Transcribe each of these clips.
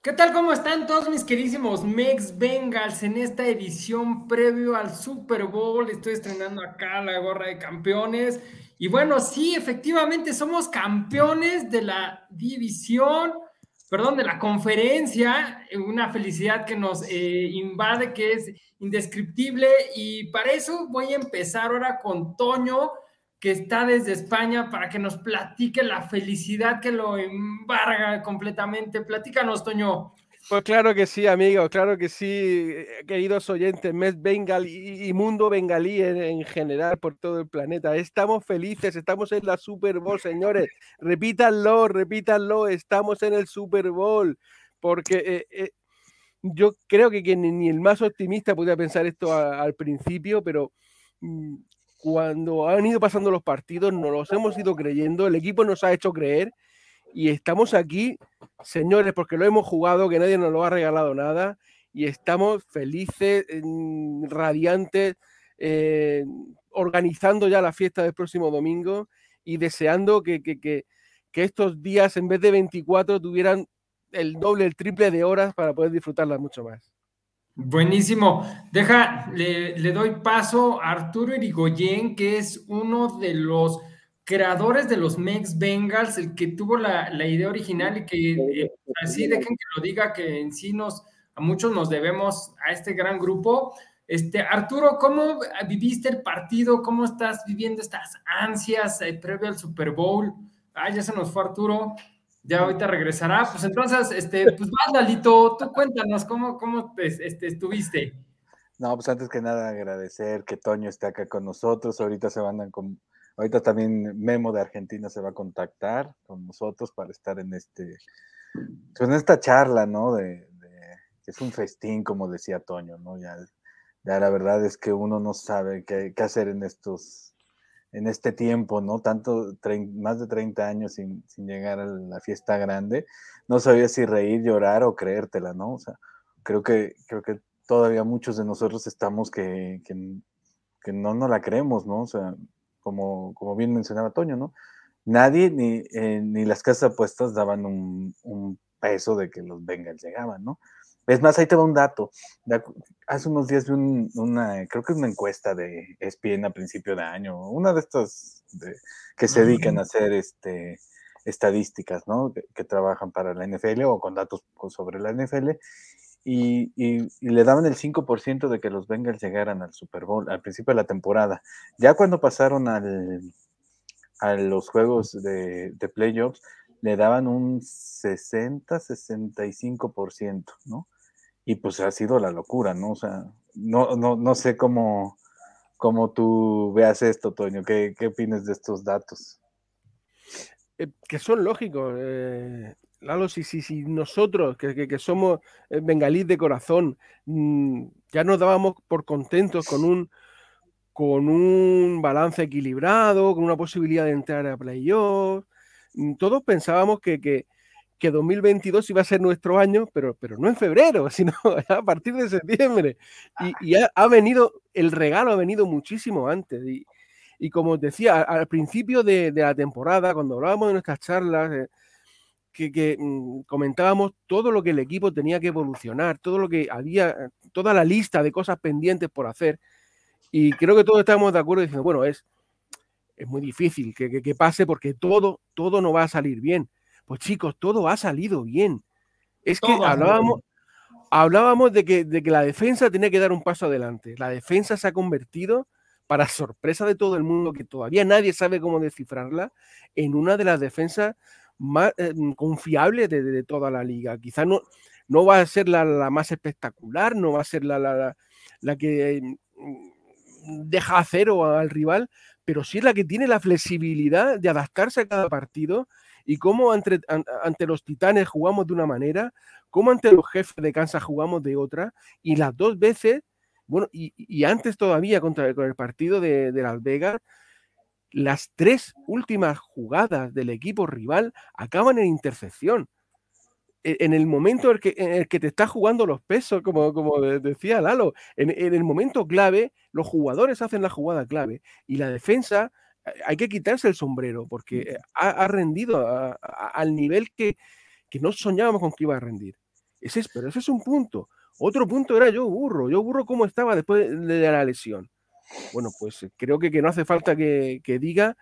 ¿Qué tal? ¿Cómo están todos mis queridísimos Mex Bengals en esta edición previo al Super Bowl? Estoy estrenando acá la gorra de campeones. Y bueno, sí, efectivamente somos campeones de la división, perdón, de la conferencia. Una felicidad que nos eh, invade, que es indescriptible. Y para eso voy a empezar ahora con Toño que está desde España para que nos platique la felicidad que lo embarga completamente. Platícanos, Toño. Pues claro que sí, amigo, claro que sí, queridos oyentes, Mes Bengal y, mundo bengalí en, general por todo el planeta. Estamos felices, estamos en la Super Bowl, señores. Repítanlo, repítanlo, estamos en el Super Bowl. Porque eh, eh, yo creo que, ni, el más optimista podía pensar esto al principio, pero mm, cuando han ido pasando los partidos, nos los hemos ido creyendo, el equipo nos ha hecho creer y estamos aquí, señores, porque lo hemos jugado, que nadie nos lo ha regalado nada y estamos felices, radiantes, eh, organizando ya la fiesta del próximo domingo y deseando que, que, que, que estos días, en vez de 24, tuvieran el doble, el triple de horas para poder disfrutarlas mucho más. Buenísimo. Deja, le, doy paso a Arturo Irigoyen, que es uno de los creadores de los Mex Bengals, el que tuvo la, idea original y que eh, así dejen que lo diga, que en sí nos, a muchos nos debemos a este gran grupo. Este, Arturo, ¿cómo viviste el partido? ¿Cómo estás viviendo estas ansias eh, previo al Super Bowl? Ah, ya se nos fue Arturo ya ahorita regresará. Pues entonces, este, pues vas, Dalito, tú cuéntanos cómo, cómo este, estuviste. No, pues antes que nada agradecer que Toño esté acá con nosotros. Ahorita se van a, con, ahorita también Memo de Argentina se va a contactar con nosotros para estar en este, pues en esta charla, ¿no? De, que es un festín, como decía Toño, ¿no? Ya, ya la verdad es que uno no sabe qué, qué hacer en estos en este tiempo, ¿no? Tanto, más de 30 años sin, llegar a la fiesta grande, no sabía si reír, llorar o creértela, ¿no? O sea, creo que, creo que todavía muchos de nosotros estamos que, que, no nos la creemos, ¿no? O sea, como, como bien mencionaba Toño, ¿no? Nadie, ni, eh, ni las casas apuestas daban un, un peso de que los Bengals llegaban, ¿no? Es más, ahí te va un dato. Hace unos días vi una, creo que es una encuesta de ESPN a principio de año, una de estas que se dedican a hacer este, estadísticas, ¿no? Que, trabajan para la NFL o con datos sobre la NFL. Y, le daban el 5% de que los Bengals llegaran al Super Bowl al principio de la temporada. Ya cuando pasaron al, a los juegos de, de playoffs, le daban un 60-65%, ¿no? Y pues ha sido la locura, ¿no? O sea, no, no, no sé cómo, cómo tú veas esto, Toño, ¿qué, qué opinas de estos datos? Eh, que son lógicos. Eh, Lalo, si, si, si nosotros, que, que, somos eh, bengalíes de corazón, mm, ya nos dábamos por contentos con un, con un balance equilibrado, con una posibilidad de entrar a playoff, mm, todos pensábamos que, que, que 2022 iba a ser nuestro año, pero, pero no en febrero, sino a partir de septiembre. Y, ha, venido, el regalo ha venido muchísimo antes. Y, y como os decía, al principio de, la temporada, cuando hablábamos de nuestras charlas, eh, que, mm, comentábamos todo lo que el equipo tenía que evolucionar, todo lo que había, toda la lista de cosas pendientes por hacer. Y creo que todos estamos de acuerdo diciendo, bueno, es, es muy difícil que, que pase porque todo, todo no va a salir bien pues chicos, todo ha salido bien. Es que hablábamos, hablábamos de que, de que la defensa tenía que dar un paso adelante. La defensa se ha convertido, para sorpresa de todo el mundo, que todavía nadie sabe cómo descifrarla, en una de las defensas más eh, confiables de, toda la liga. Quizá no, no va a ser la, más espectacular, no va a ser la, la, la que mm, deja a cero al rival, pero sí es la que tiene la flexibilidad de adaptarse a cada partido y cómo ante, ante, los titanes jugamos de una manera, cómo ante los jefes de Kansas jugamos de otra, y las dos veces, bueno, y, antes todavía contra con el partido de, Las Vegas, las tres últimas jugadas del equipo rival acaban en intercepción. E, en el momento en el que, te está jugando los pesos, como, como decía Lalo, en, el momento clave, los jugadores hacen la jugada clave y la defensa hay que quitarse el sombrero porque ha, rendido al nivel que, no soñábamos con que iba a rendir. Ese es, pero ese es un punto. Otro punto era yo burro. Yo burro cómo estaba después de la lesión. Bueno, pues creo que, que no hace falta que, que diga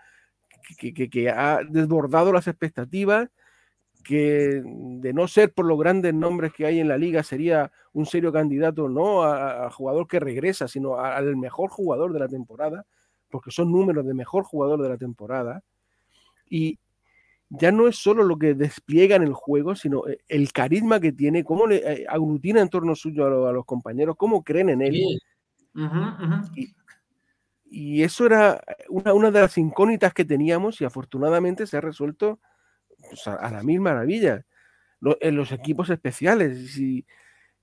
que, que, ha desbordado las expectativas, que de no ser por los grandes nombres que hay en la liga sería un serio candidato no a, jugador que regresa, sino al mejor jugador de la temporada, porque son números de mejor jugador de la temporada. Y, ya no es solo lo que despliega en el juego, sino eh, el carisma que tiene, cómo le eh, aglutina en torno suyo a, los compañeros, cómo creen en él. Y, eso era una, de las incógnitas que teníamos y afortunadamente se ha resuelto pues, a, la misma maravilla. en los equipos especiales, si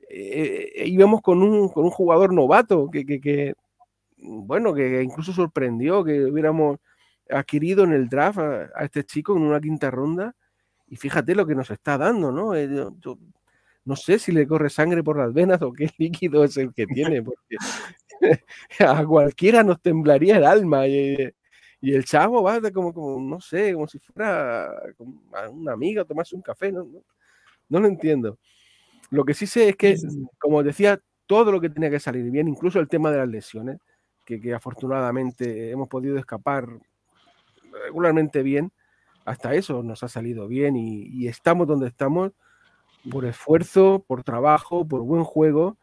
eh, íbamos con un, con un, jugador novato que, que, que, bueno, que incluso sorprendió que hubiéramos adquirido en el draft a, este chico en una quinta ronda y fíjate lo que nos está dando, ¿no? Eh, no sé si le corre sangre por las venas o qué líquido es el que tiene, porque a cualquiera nos temblaría el alma y, el chavo va como, como, no sé, como si fuera una amiga tomarse un café, ¿no? No, lo entiendo. Lo que sí sé es que, como decía, todo lo que tenía que salir bien, incluso el tema de las lesiones, que, que afortunadamente hemos podido escapar regularmente bien, hasta eso nos ha salido bien y, estamos donde estamos por esfuerzo, por trabajo, por buen juego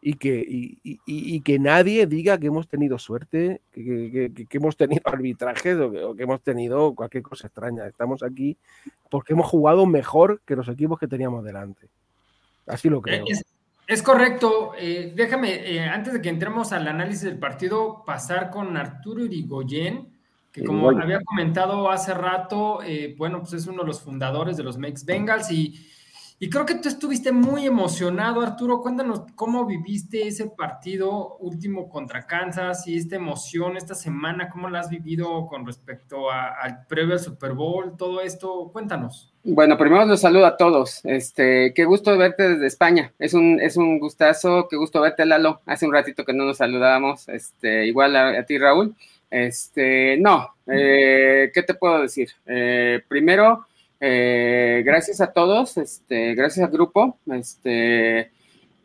y que, y, que nadie diga que hemos tenido suerte, que, hemos tenido arbitrajes o, que, hemos tenido cualquier cosa extraña. Estamos aquí porque hemos jugado mejor que los equipos que teníamos delante. Así lo creo. Es, correcto. Eh, déjame, eh, antes de que entremos al análisis del partido, pasar con Arturo Irigoyen que como había comentado hace rato, eh, bueno, pues es uno de los fundadores de los Mex Bengals y, y, creo que tú estuviste muy emocionado, Arturo. Cuéntanos cómo viviste ese partido último contra Kansas y esta emoción esta semana, cómo la has vivido con respecto al previo al Super Bowl, todo esto. Cuéntanos. Bueno, primero los saludo a todos. Este, qué gusto verte desde España. Es un, es un gustazo, qué gusto verte, Lalo. Hace un ratito que no nos saludábamos. Este, igual a ti, Raúl. Este, no, eh, ¿qué te puedo decir? Eh, primero, eh, gracias a todos, este, gracias al grupo, este,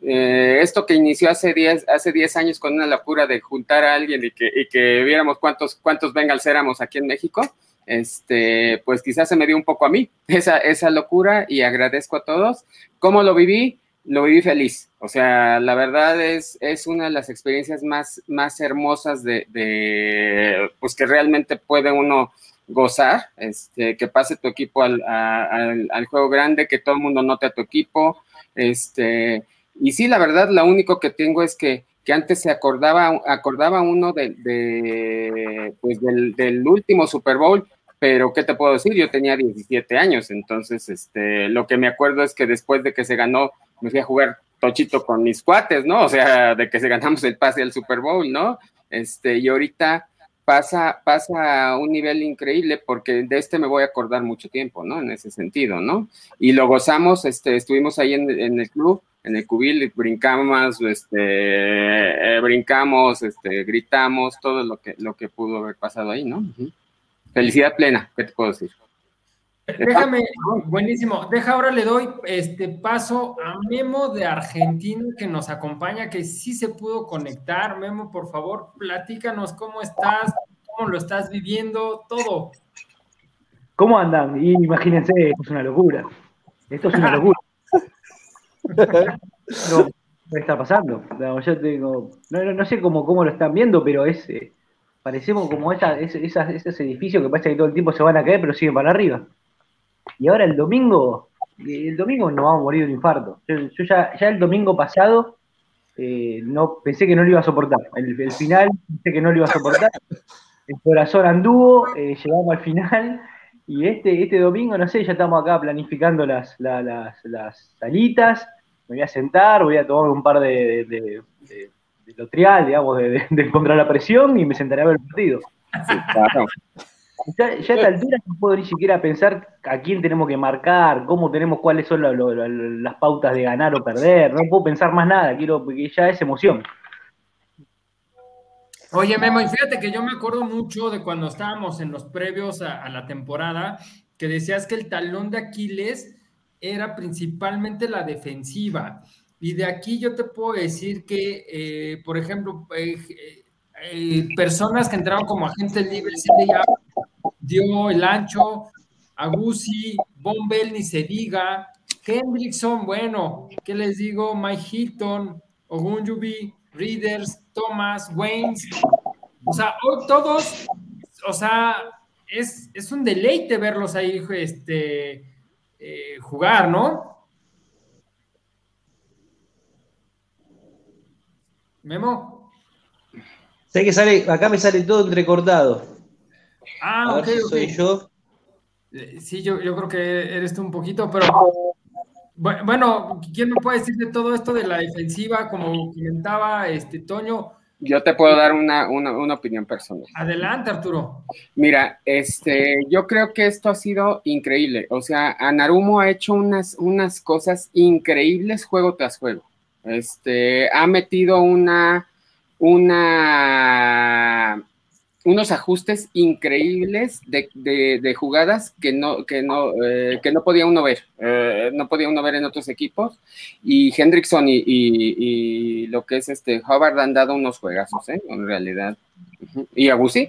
esto que inició hace 10 hace diez años con una locura de juntar a alguien y que, y que viéramos cuántos, cuántos Bengals éramos aquí en México, este, pues quizás se me dio un poco a mí esa, esa locura y agradezco a todos. ¿Cómo lo viví? lo viví feliz. O sea, la verdad es, es una de las experiencias más, más hermosas de, pues que realmente puede uno gozar, este, que pase tu equipo al, al, juego grande, que todo el mundo note a tu equipo. Este, y sí, la verdad, lo único que tengo es que, que antes se acordaba, acordaba uno de, pues del, del último Super Bowl, pero ¿qué te puedo decir? Yo tenía 17 años, entonces este, lo que me acuerdo es que después de que se ganó me fui a jugar tochito con mis cuates, ¿no? O sea, de que se ganamos el pase al Super Bowl, ¿no? Este, y ahorita pasa, pasa a un nivel increíble porque de este me voy a acordar mucho tiempo, ¿no? En ese sentido, ¿no? Y lo gozamos, este, estuvimos ahí en, el club, en el cubil, brincamos, este, brincamos, este, gritamos, todo lo que, lo que pudo haber pasado ahí, ¿no? Felicidad plena, ¿qué te puedo decir? Déjame, buenísimo. Deja ahora le doy este paso a Memo de Argentina que nos acompaña, que sí se pudo conectar. Memo, por favor, platícanos cómo estás, cómo lo estás viviendo, todo. ¿Cómo andan? imagínense, esto es una locura. Esto es una locura. no, ¿qué está pasando? No, yo tengo, no, sé cómo, cómo lo están viendo, pero es eh, parecemos como esa, esos edificios que parece que todo el tiempo se van a caer, pero siguen para arriba. Y ahora el domingo, el domingo nos vamos a morir de un infarto. Yo, ya, ya, el domingo pasado eh, no pensé que no lo iba a soportar. El, final pensé que no lo iba a soportar. El corazón anduvo, eh, llegamos al final. Y este, este domingo, no sé, ya estamos acá planificando las, las, las, salitas. Me voy a sentar, voy a tomar un par de, de, lotrial, digamos, de, contra la presión y me sentaré a ver el partido. Ya, a esta altura no puedo ni siquiera pensar a quién tenemos que marcar, cómo tenemos, cuáles son las pautas de ganar o perder. No puedo pensar más nada, quiero, porque ya es emoción. Oye, Memo, y fíjate que yo me acuerdo mucho de cuando estábamos en los previos a, la temporada, que decías que el talón de Aquiles era principalmente la defensiva. Y de aquí yo te puedo decir que, eh, por ejemplo, eh, eh, personas que entraron como agentes libres, dio el ancho, Agusi, Bombell, ni se diga, Hendrickson, bueno, ¿qué les digo? Mike Hilton, Ogunjubi, Readers, Thomas, Waynes, o sea, todos, o sea, es, es un deleite verlos ahí este, jugar, ¿no? Memo. Sé que sale, acá me sale todo entrecortado. Ah, ok, soy yo. Eh, sí, yo, yo creo que eres tú un poquito, pero bueno, ¿quién me puede decir de todo esto de la defensiva? Como comentaba este Toño. Yo te puedo dar una, una, opinión personal. Adelante, Arturo. Mira, este, yo creo que esto ha sido increíble. O sea, Anarumo ha hecho unas, unas cosas increíbles juego tras juego. Este, ha metido una, una, unos ajustes increíbles de, jugadas que no, que no, eh, que no podía uno ver, eh, no podía uno ver en otros equipos. Y Hendrickson y, lo que es este Hubbard han dado unos juegazos, ¿eh? en realidad. Y Agusi,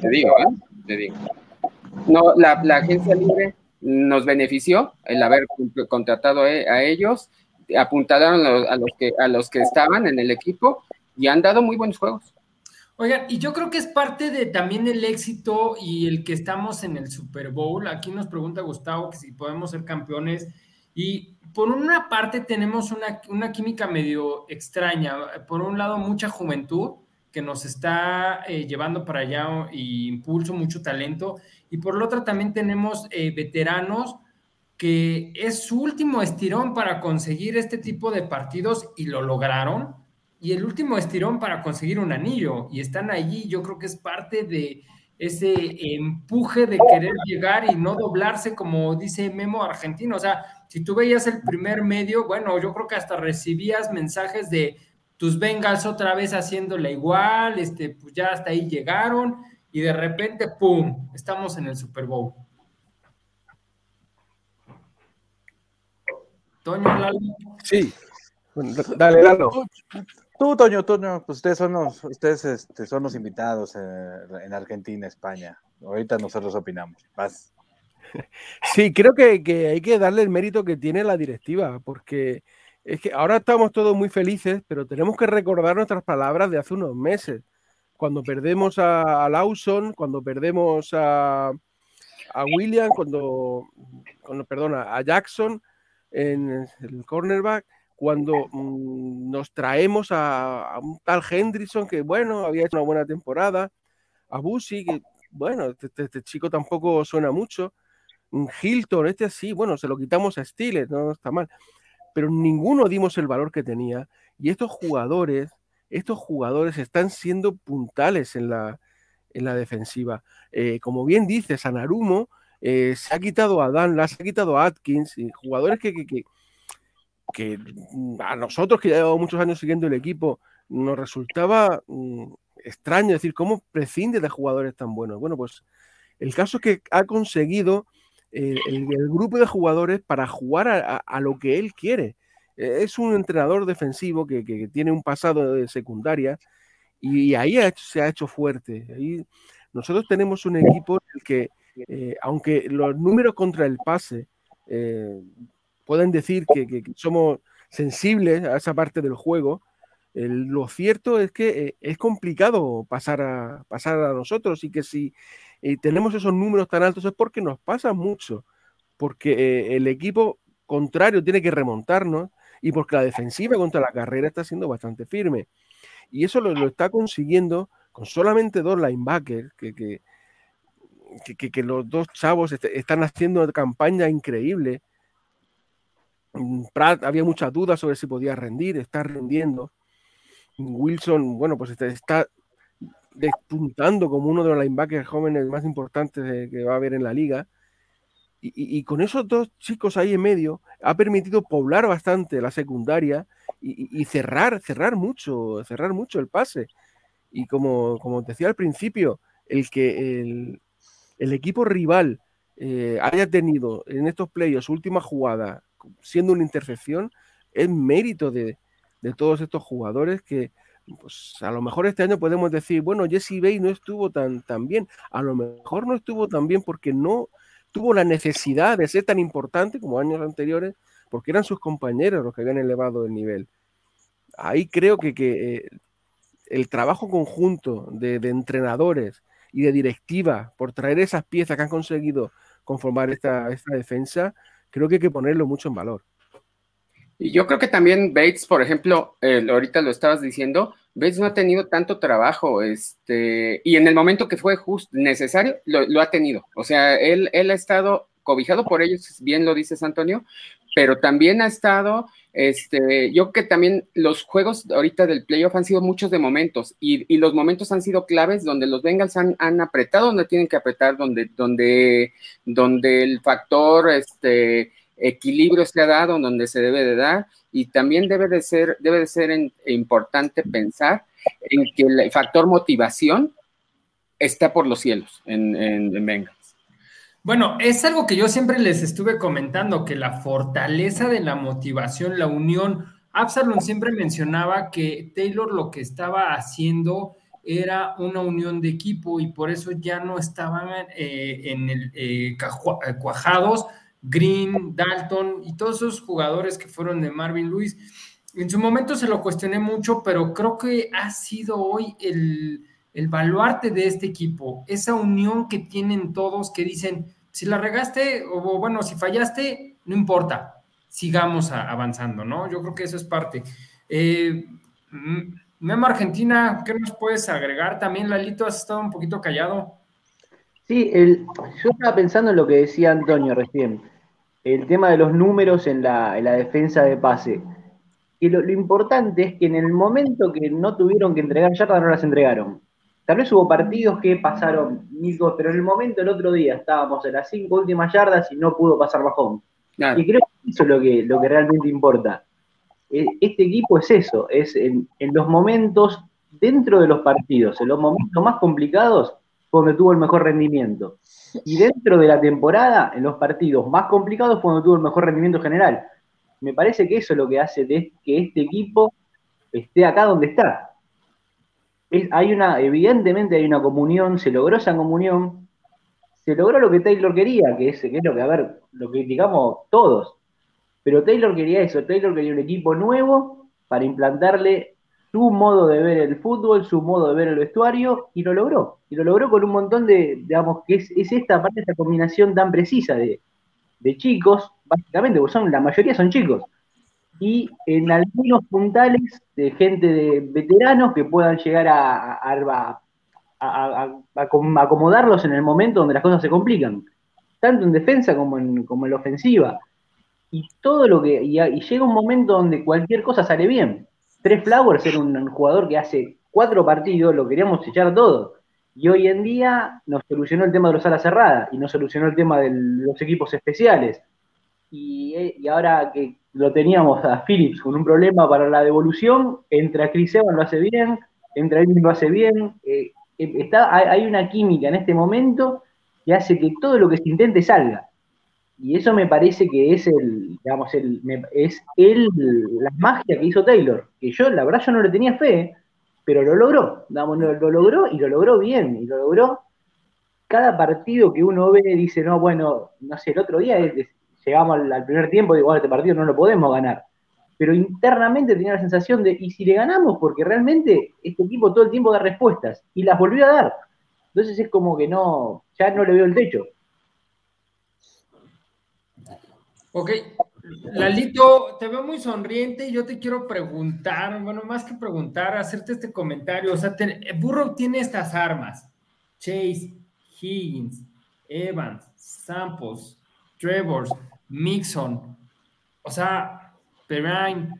te digo, te digo. No, la, la agencia libre nos benefició el haber contratado a ellos apuntaron a los, que, a los que estaban en el equipo y han dado muy buenos juegos. Oigan, y yo creo que es parte de también el éxito y el que estamos en el Super Bowl. Aquí nos pregunta Gustavo que si podemos ser campeones. Y por una parte tenemos una, química medio extraña. Por un lado, mucha juventud que nos está eh, llevando para allá y impulso, mucho talento. Y por la otra también tenemos eh, veteranos que es su último estirón para conseguir este tipo de partidos y lo lograron. Y el último estirón para conseguir un anillo y están allí. Yo creo que es parte de ese empuje de querer llegar y no doblarse, como dice Memo Argentino. O sea, si tú veías el primer medio, bueno, yo creo que hasta recibías mensajes de tus Bengals otra vez haciéndole igual, este, pues ya hasta ahí llegaron y de repente, ¡pum!, estamos en el Super Bowl. Toño, Lalo. Sí, dale, Lalo. Tú, Toño, Toño, pues ustedes son los, ustedes este, son los invitados eh, en Argentina, España. Ahorita nosotros opinamos. Vas. Sí, creo que, hay que darle el mérito que tiene la directiva, porque es que ahora estamos todos muy felices, pero tenemos que recordar nuestras palabras de hace unos meses. Cuando perdemos a, Lawson, cuando perdemos a, a William, cuando, perdona, a Jackson, en el cornerback, cuando mm, nos traemos a, un tal Hendrickson que, bueno, había hecho una buena temporada, a Busi, que, bueno, este, este, este, chico tampoco suena mucho, mm, Hilton, este sí, bueno, se lo quitamos a Stiles, no está mal, pero ninguno dimos el valor que tenía y estos jugadores, estos jugadores están siendo puntales en la, en la defensiva. Eh, como bien dice Sanarumo, eh, se ha quitado a Dan, se ha quitado a Atkins, y jugadores que, que, mm, a nosotros que ya llevamos muchos años siguiendo el equipo, nos resultaba mm, extraño decir cómo prescinde de jugadores tan buenos. Bueno, pues el caso es que ha conseguido eh, el, grupo de jugadores para jugar a, lo que él quiere. E, es un entrenador defensivo que, tiene un pasado de secundaria y, ahí se ha hecho fuerte. Ahí, nosotros tenemos un equipo en el que eh, aunque los números contra el pase eh, pueden decir que, somos sensibles a esa parte del juego, lo cierto es que eh, es complicado pasar a, pasar a nosotros y que si tenemos esos números tan altos es porque nos pasa mucho, porque el equipo contrario tiene que remontarnos y porque la defensiva contra la carrera está siendo bastante firme. Y eso lo, está consiguiendo con solamente dos linebackers que que, los dos chavos están haciendo una campaña increíble. Mm, Pratt había muchas dudas sobre si podía rendir, está rendiendo. Wilson, bueno, pues está, despuntando como uno de los linebackers jóvenes más importantes que va a haber en la liga. Y, con esos dos chicos ahí en medio, ha permitido poblar bastante la secundaria y, cerrar, cerrar mucho, cerrar mucho el pase. Y como, como decía al principio, el que el, el equipo rival eh, haya tenido en estos playoffs su última jugada siendo una intercepción, es mérito de, todos estos jugadores que pues, a lo mejor este año podemos decir, bueno, Jesse Bay no estuvo tan, tan bien, a lo mejor no estuvo tan bien porque no tuvo la necesidad de ser tan importante como años anteriores, porque eran sus compañeros los que habían elevado el nivel. Ahí creo que, que eh, el trabajo conjunto de, entrenadores y de directiva por traer esas piezas que han conseguido conformar esta, esta defensa, creo que hay que ponerlo mucho en valor. Y yo creo que también Bates, por ejemplo, ahorita lo estabas diciendo, Bates no ha tenido tanto trabajo, este, y en el momento que fue justo necesario, lo, ha tenido. O sea, él, él ha estado cobijado por ellos, bien lo dices, Antonio, pero también ha estado, este, yo que también los juegos ahorita del playoff han sido muchos de momentos y, los momentos han sido claves donde los Bengals han, apretado donde tienen que apretar, donde, donde, donde el factor este, equilibrio se ha dado, donde se debe de dar y también debe de ser, debe de ser importante pensar en que el factor motivación está por los cielos en, en, en Bengals. Bueno, es algo que yo siempre les estuve comentando, que la fortaleza de la motivación, la unión. Absalom siempre mencionaba que Taylor lo que estaba haciendo era una unión de equipo y por eso ya no estaban eh, en el eh, cuajados Green, Dalton y todos esos jugadores que fueron de Marvin Lewis. En su momento se lo cuestioné mucho, pero creo que ha sido hoy el, el baluarte de este equipo, esa unión que tienen todos que dicen, si la regaste o bueno, si fallaste, no importa, sigamos avanzando, ¿no? Yo creo que eso es parte. Eh, mm, Memo Argentina, ¿qué nos puedes agregar? También, Lalito, has estado un poquito callado. Sí, el, yo estaba pensando en lo que decía Antonio recién, el tema de los números en la, defensa de pase. Y lo, lo, importante es que en el momento que no tuvieron que entregar yardas, no las entregaron. Tal vez hubo partidos que pasaron mil cosas, pero en el momento el otro día estábamos en las cinco últimas yardas y no pudo pasar bajón. Y creo que eso es lo que, lo que realmente importa. E, este equipo es eso, es en, los momentos dentro de los partidos, en los momentos más complicados, donde tuvo el mejor rendimiento. Y dentro de la temporada, en los partidos más complicados, fue donde tuvo el mejor rendimiento general. Me parece que eso es lo que hace que este equipo esté acá donde está hay una, evidentemente hay una comunión, se logró esa comunión, se logró lo que Taylor quería, que es, que es lo que, a ver, lo criticamos todos. Pero Taylor quería eso, Taylor quería un equipo nuevo para implantarle su modo de ver el fútbol, su modo de ver el vestuario, y lo logró. Y lo logró con un montón de, digamos, que es, esta parte, esta combinación tan precisa de, de chicos, básicamente, porque son, la mayoría son chicos, y en algunos puntales de gente de veteranos que puedan llegar a, acomodarlos en el momento donde las cosas se complican, tanto en defensa como en, como en la ofensiva. Y todo lo que. Y, llega un momento donde cualquier cosa sale bien. Tres Flowers era un, jugador que hace cuatro partidos lo queríamos echar todo. Y hoy en día nos solucionó el tema de los alas cerradas y nos solucionó el tema de los equipos especiales. Y, y ahora que lo teníamos a Phillips con un problema para la devolución, entra Chris Evans lo hace bien, entra él lo hace bien, eh, eh, está, hay una química en este momento que hace que todo lo que se intente salga. Y eso me parece que es el, digamos, el, es el, la magia que hizo Taylor, que yo, la verdad, yo no le tenía fe, pero lo logró, digamos, lo, lo, logró y lo logró bien, y lo logró. Cada partido que uno ve dice, no, bueno, no sé, el otro día es, llegamos al, primer tiempo y digo, bueno, este partido no lo podemos ganar. Pero internamente tenía la sensación de, ¿y si le ganamos? Porque realmente este equipo todo el tiempo da respuestas y las volvió a dar. Entonces es como que no, ya no le veo el techo. Ok, Lalito, te veo muy sonriente y yo te quiero preguntar, bueno, más que preguntar, hacerte este comentario. O sea, Burrow tiene estas armas: Chase, Higgins, Evans, Samples, Trevor, Mixon, o sea, Perrine,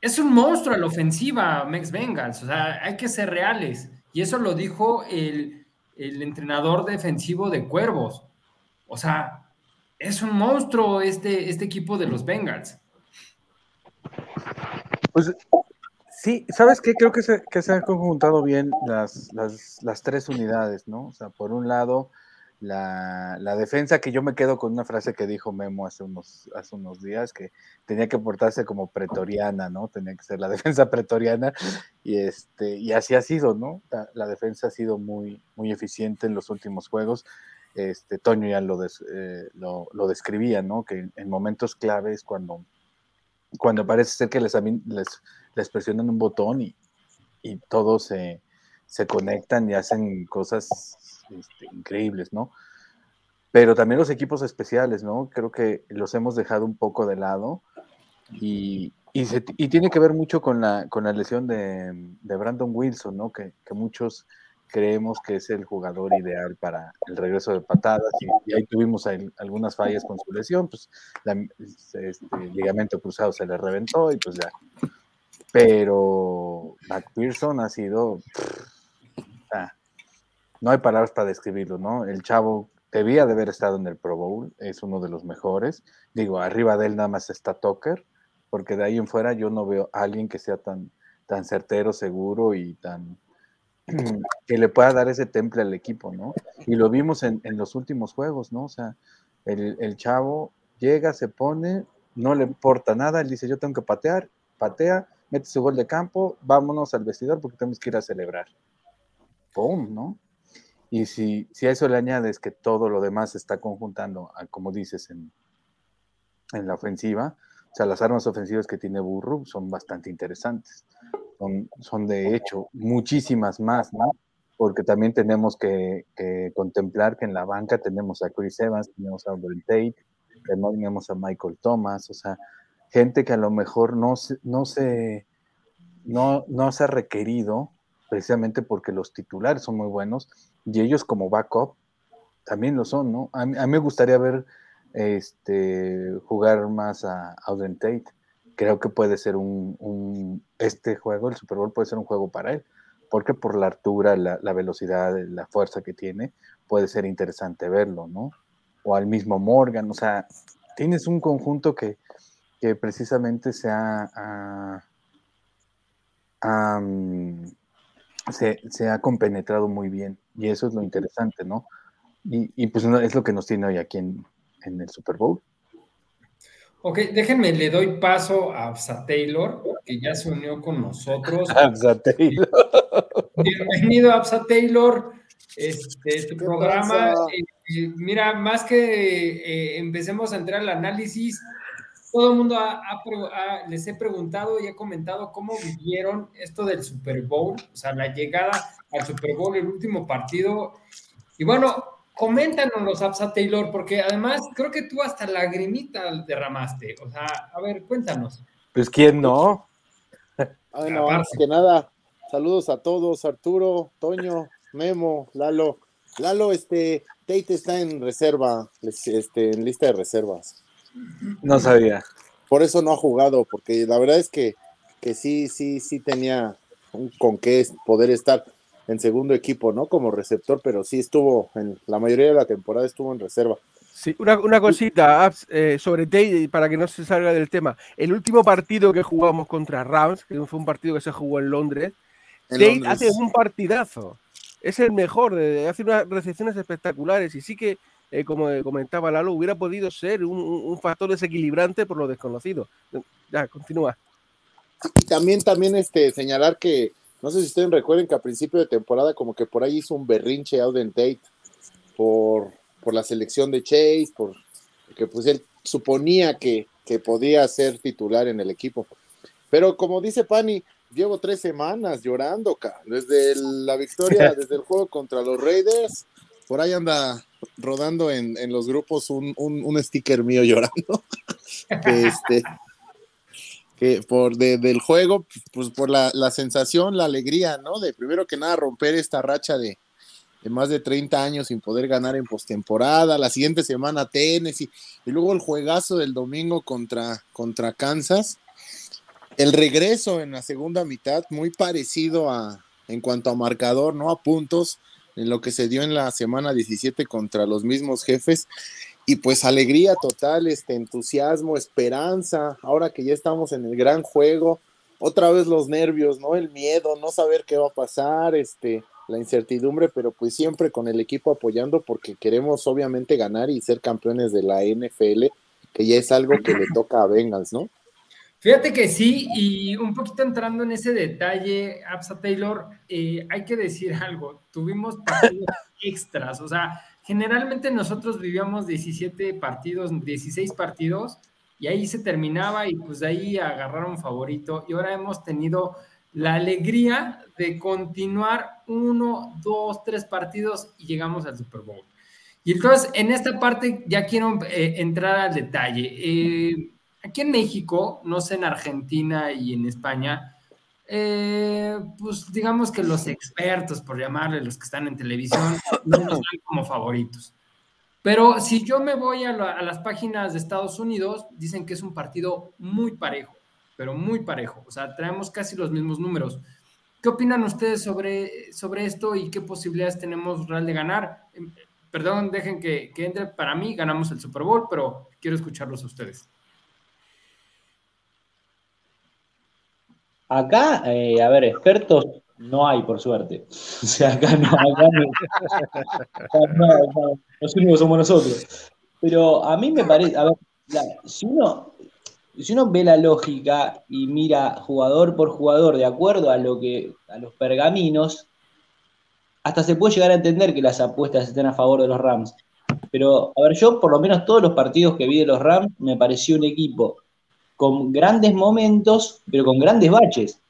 es un monstruo en la ofensiva, Mex Bengals, o sea, hay que ser reales. Y eso lo dijo el, entrenador defensivo de Cuervos. O sea, es un monstruo este, este equipo de los Bengals. Pues sí, ¿sabes qué? Creo que se, han conjuntado bien las, las, las, tres unidades, ¿no? O sea, por un lado, la, la, defensa, que yo me quedo con una frase que dijo Memo hace unos, hace unos días, que tenía que portarse como pretoriana, ¿no? Tenía que ser la defensa pretoriana, y, este, y así ha sido, ¿no? La, defensa ha sido muy, muy eficiente en los últimos juegos. Este, Toño ya lo, des, eh, lo, lo, describía, ¿no? Que en momentos claves, cuando, cuando parece ser que les, les, les presionan un botón y, y todos se, se conectan y hacen cosas este, increíbles, ¿no? Pero también los equipos especiales, ¿no? Creo que los hemos dejado un poco de lado y, y, tiene que ver mucho con la, con la lesión de, de Brandon Wilson, ¿no? Que, que, muchos creemos que es el jugador ideal para el regreso de patadas y, ahí tuvimos algunas fallas con su lesión, pues este, el ligamento cruzado se le reventó y pues ya. Pero McPherson ha sido... no hay palabras para describirlo, ¿no? El chavo debía de haber estado en el Pro Bowl, es uno de los mejores. Digo, arriba de él nada más está Tucker, porque de ahí en fuera yo no veo a alguien que sea tan, tan certero, seguro y tan que le pueda dar ese temple al equipo, ¿no? Y lo vimos en, en los últimos juegos, ¿no? O sea, el, el, chavo llega, se pone, no le importa nada, él dice, yo tengo que patear, patea, mete su gol de campo, vámonos al vestidor porque tenemos que ir a celebrar. ¡Pum! ¿no? Y si, si, a eso le añades que todo lo demás se está conjuntando, a, como dices, en, en, la ofensiva, o sea, las armas ofensivas que tiene Burru son bastante interesantes. Son, son de hecho muchísimas más, ¿no? Porque también tenemos que, que, contemplar que en la banca tenemos a Chris Evans, tenemos a Albert Tate, tenemos a Michael Thomas, o sea, gente que a lo mejor no se, no se, no, no se ha requerido precisamente porque los titulares son muy buenos y ellos como backup también lo son, ¿no? A mí, a mí me gustaría ver este, jugar más a Auden Tate. Creo que puede ser un, un, este juego, el Super Bowl puede ser un juego para él, porque por la altura, la, la, velocidad, la fuerza que tiene, puede ser interesante verlo, ¿no? O al mismo Morgan, o sea, tienes un conjunto que, que precisamente se ha, um, se, se, ha compenetrado muy bien y eso es lo interesante, ¿no? Y, y pues es lo que nos tiene hoy aquí en, en, el Super Bowl. Ok, déjenme, le doy paso a Absa Taylor, que ya se unió con nosotros. Absa Taylor. Bienvenido, Absa Taylor. Este, tu programa, eh, mira, más que eh, empecemos a entrar al análisis, todo el mundo ha, ha, ha, les he preguntado y he comentado cómo vivieron esto del Super Bowl, o sea, la llegada al Super Bowl, el último partido. Y bueno, coméntanos los Absa Taylor, porque además creo que tú hasta lagrimita derramaste. O sea, a ver, cuéntanos. Pues quién no. Bueno, antes que nada, saludos a todos, Arturo, Toño, Memo, Lalo. Lalo, este, Tate está en reserva, este, en lista de reservas. No sabía. Por eso no ha jugado, porque la verdad es que, que sí, sí, sí tenía un, con qué poder estar en segundo equipo, ¿no? Como receptor, pero sí estuvo, en la mayoría de la temporada estuvo en reserva. Sí, una, una cosita eh, sobre Tate, para que no se salga del tema. El último partido que jugamos contra Rams, que fue un partido que se jugó en Londres, en Tate Londres. hace un partidazo. Es el mejor, hace unas recepciones espectaculares y sí que eh, como comentaba Lalo, hubiera podido ser un, un, factor desequilibrante por lo desconocido. Ya, continúa. Y también, también este, señalar que, no sé si ustedes recuerden que a principio de temporada como que por ahí hizo un berrinche Auden Tate por, por la selección de Chase, por que pues él suponía que, que podía ser titular en el equipo. Pero como dice Pani, llevo tres semanas llorando, ca, desde la victoria, desde el juego contra los Raiders, por ahí anda rodando en, en los grupos un, un, un, sticker mío llorando. que este, que por de, del juego, pues por la, la, sensación, la alegría, ¿no? De primero que nada romper esta racha de, de más de 30 años sin poder ganar en postemporada, la siguiente semana Tennessee, y luego el juegazo del domingo contra, contra Kansas. El regreso en la segunda mitad, muy parecido a, en cuanto a marcador, ¿no? A puntos, en lo que se dio en la semana 17 contra los mismos jefes. Y pues alegría total, este entusiasmo, esperanza, ahora que ya estamos en el gran juego, otra vez los nervios, ¿no? El miedo, no saber qué va a pasar, este, la incertidumbre, pero pues siempre con el equipo apoyando porque queremos obviamente ganar y ser campeones de la NFL, que ya es algo que le toca a Bengals, ¿no? Fíjate que sí, y un poquito entrando en ese detalle, Absa Taylor, eh, hay que decir algo, tuvimos partidos extras, o sea, generalmente nosotros vivíamos 17 partidos, 16 partidos, y ahí se terminaba y pues de ahí agarraron favorito, y ahora hemos tenido la alegría de continuar uno, dos, tres partidos y llegamos al Super Bowl. Y entonces, en esta parte ya quiero eh, entrar al detalle. Eh, aquí en México, no sé en Argentina y en España, eh, pues digamos que los expertos, por llamarle, los que están en televisión, no nos dan como favoritos. Pero si yo me voy a, a las páginas de Estados Unidos, dicen que es un partido muy parejo pero muy parejo. O sea, traemos casi los mismos números. ¿Qué opinan ustedes sobre, sobre esto y qué posibilidades tenemos real de ganar? Em, perdón, dejen que, que entre. Para mí ganamos el Super Bowl, pero quiero escucharlos a ustedes. Acá, eh, a ver, expertos no hay, por suerte. O sea, acá no, acá no, no, los únicos somos nosotros. Pero a mí me parece, a ver, si uno, si uno ve la lógica y mira jugador por jugador de acuerdo a lo que a los pergaminos, hasta se puede llegar a entender que las apuestas estén a favor de los Rams. Pero, a ver, yo por lo menos todos los partidos que vi de los Rams me pareció un equipo con grandes momentos, pero con grandes baches.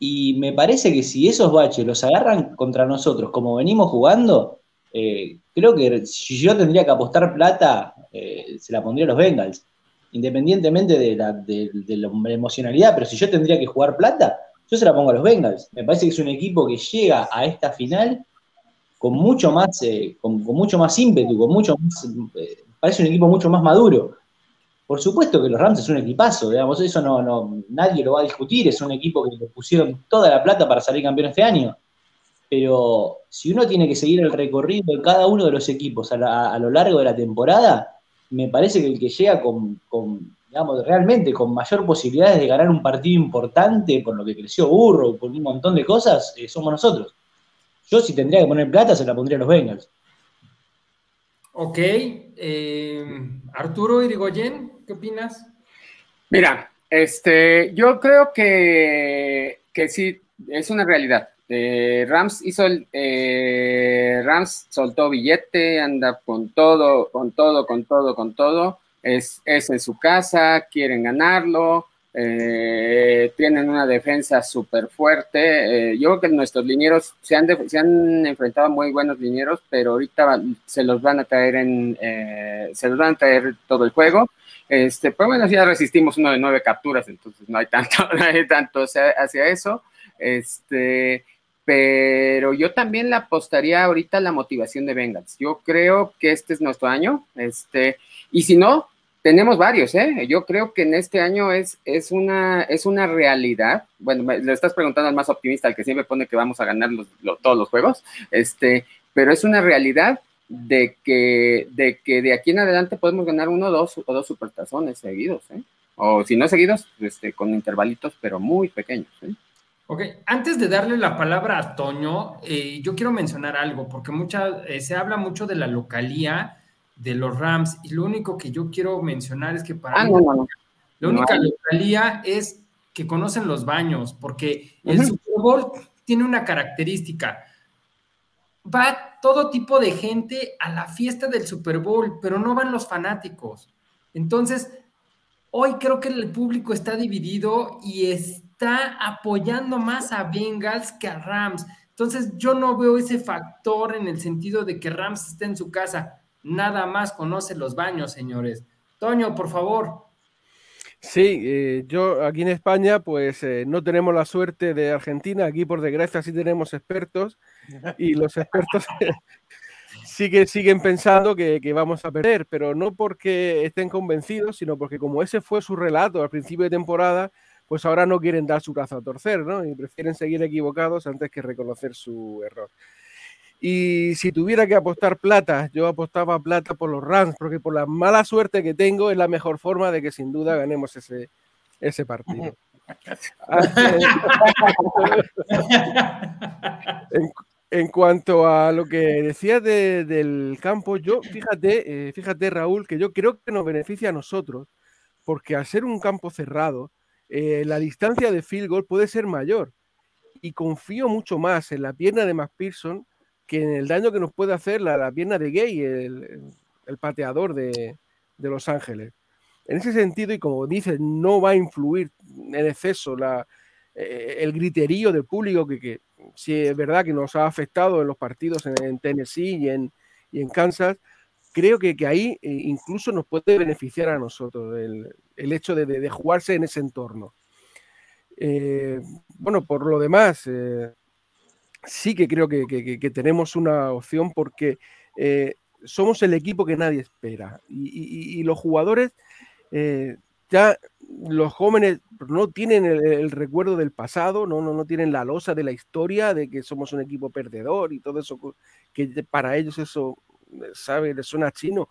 Y me parece que si esos baches los agarran contra nosotros, como venimos jugando, eh, creo que si yo tendría que apostar plata, eh, se la pondría a los Bengals independientemente de la, de, la, emocionalidad, pero si yo tendría que jugar plata, yo se la pongo a los Bengals. Me parece que es un equipo que llega a esta final con mucho más, eh, con, mucho más ímpetu, con mucho más, parece un equipo mucho más maduro. Por supuesto que los Rams es un equipazo, digamos, eso no, no, nadie lo va a discutir, es un equipo que le pusieron toda la plata para salir campeón este año. Pero si uno tiene que seguir el recorrido de cada uno de los equipos a lo largo de la temporada, me parece que el que llega con, digamos, realmente con mayor posibilidades de ganar un partido importante por lo que creció Burro, por un montón de cosas, eh, somos nosotros. Yo si tendría que poner plata, se la pondría a los Bengals. Ok. Eh, Arturo Irigoyen, ¿qué opinas? Mira, este, yo creo que, que sí, es una realidad. Eh, Rams hizo el eh, Rams soltó billete, anda con todo, con todo, con todo, con todo. Es, es en su casa, quieren ganarlo, eh, tienen una defensa súper fuerte. yo creo que nuestros linieros se han, se han enfrentado muy buenos linieros, pero ahorita se los van a traer en, se los van a traer todo el juego. Este, pues bueno, ya resistimos uno de nueve capturas, entonces no hay tanto, no hay tanto hacia eso. Este, pero yo también le apostaría ahorita a la motivación de Bengals. Yo creo que este es nuestro año, este, y si no, tenemos varios, ¿eh? Yo creo que en este año es, es, una, es una realidad. Bueno, le estás preguntando al más optimista, al que siempre pone que vamos a ganar todos los juegos, este, pero es una realidad de que, de que de aquí en adelante podemos ganar uno dos, o dos supertazones seguidos, ¿eh? O si no seguidos, este, con intervalitos, pero muy pequeños, ¿eh? Ok, antes de darle la palabra a Toño, eh, yo quiero mencionar algo, porque mucha, eh, se habla mucho de la localía de los Rams, y lo único que yo quiero mencionar es que para ah, mí, no, no, la única localía es que conocen los baños, porque el Super Bowl tiene una característica. Va todo tipo de gente a la fiesta del Super Bowl, pero no van los fanáticos. Entonces, hoy creo que el público está dividido y es está apoyando más a Bengals que a Rams. Entonces yo no veo ese factor en el sentido de que Rams esté en su casa. Nada más conoce los baños, señores. Toño, por favor. Sí, eh, yo aquí en España pues eh, no tenemos la suerte de Argentina, aquí por desgracia sí tenemos expertos y los expertos siguen, siguen pensando que, que, vamos a perder, pero no porque estén convencidos, sino porque como ese fue su relato al principio de temporada, pues ahora no quieren dar su brazo a torcer, ¿no? Y prefieren seguir equivocados antes que reconocer su error. Y si tuviera que apostar plata, yo apostaba plata por los Rams, porque por la mala suerte que tengo es la mejor forma de que sin duda ganemos ese, ese partido. en, en cuanto a lo que decías de- del campo, yo fíjate, eh, fíjate Raúl, que yo creo que nos beneficia a nosotros, porque al ser un campo cerrado, eh, la distancia de field goal puede ser mayor. Y confío mucho más en la pierna de McPherson que en el daño que nos puede hacer la, la pierna de Gay, el, el- pateador de, de Los Ángeles. En ese sentido, y como dices, no va a influir en exceso la, eh, el griterío del público que, que sí es verdad que nos ha afectado en los partidos en, en Tennessee y en, y en Kansas, creo que, que ahí eh, incluso nos puede beneficiar a nosotros el, el hecho de, de- jugarse en ese entorno. Eh, bueno, por lo demás, sí que creo que, tenemos una opción porque eh, somos el equipo que nadie espera y, los jugadores eh, ya los jóvenes no tienen el, recuerdo del pasado, no, no, no tienen la losa de la historia, de que somos un equipo perdedor y todo eso, que para ellos eso, eh, sabe, les suena chino.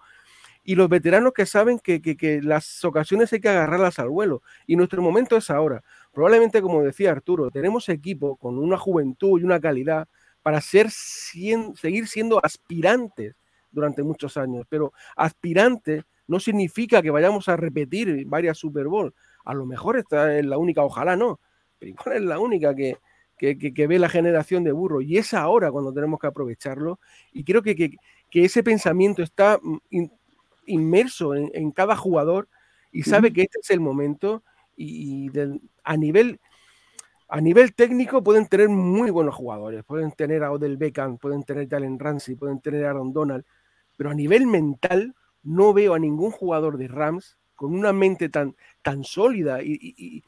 Y los veteranos que saben que- que las ocasiones hay que agarrarlas al vuelo. Y nuestro momento es ahora. Probablemente, como decía Arturo, tenemos equipo con una juventud y una calidad para ser, seguir siendo aspirantes durante muchos años. Pero aspirantes no significa que vayamos a repetir varias Super Bowl. A lo mejor esta es la única, ojalá no, pero igual es la única que, que, que- que ve la generación de burro. Y es ahora cuando tenemos que aprovecharlo. Y creo que, que- que ese pensamiento está mm, in- inmerso en, en cada jugador y sabe que este es el momento. Y, a nivel a nivel técnico pueden tener muy buenos jugadores, pueden tener a Odell Beckham, pueden tener a Jalen Ramsey, pueden tener a Aaron Donald, pero a nivel mental no veo a ningún jugador de Rams con una mente tan, tan sólida y,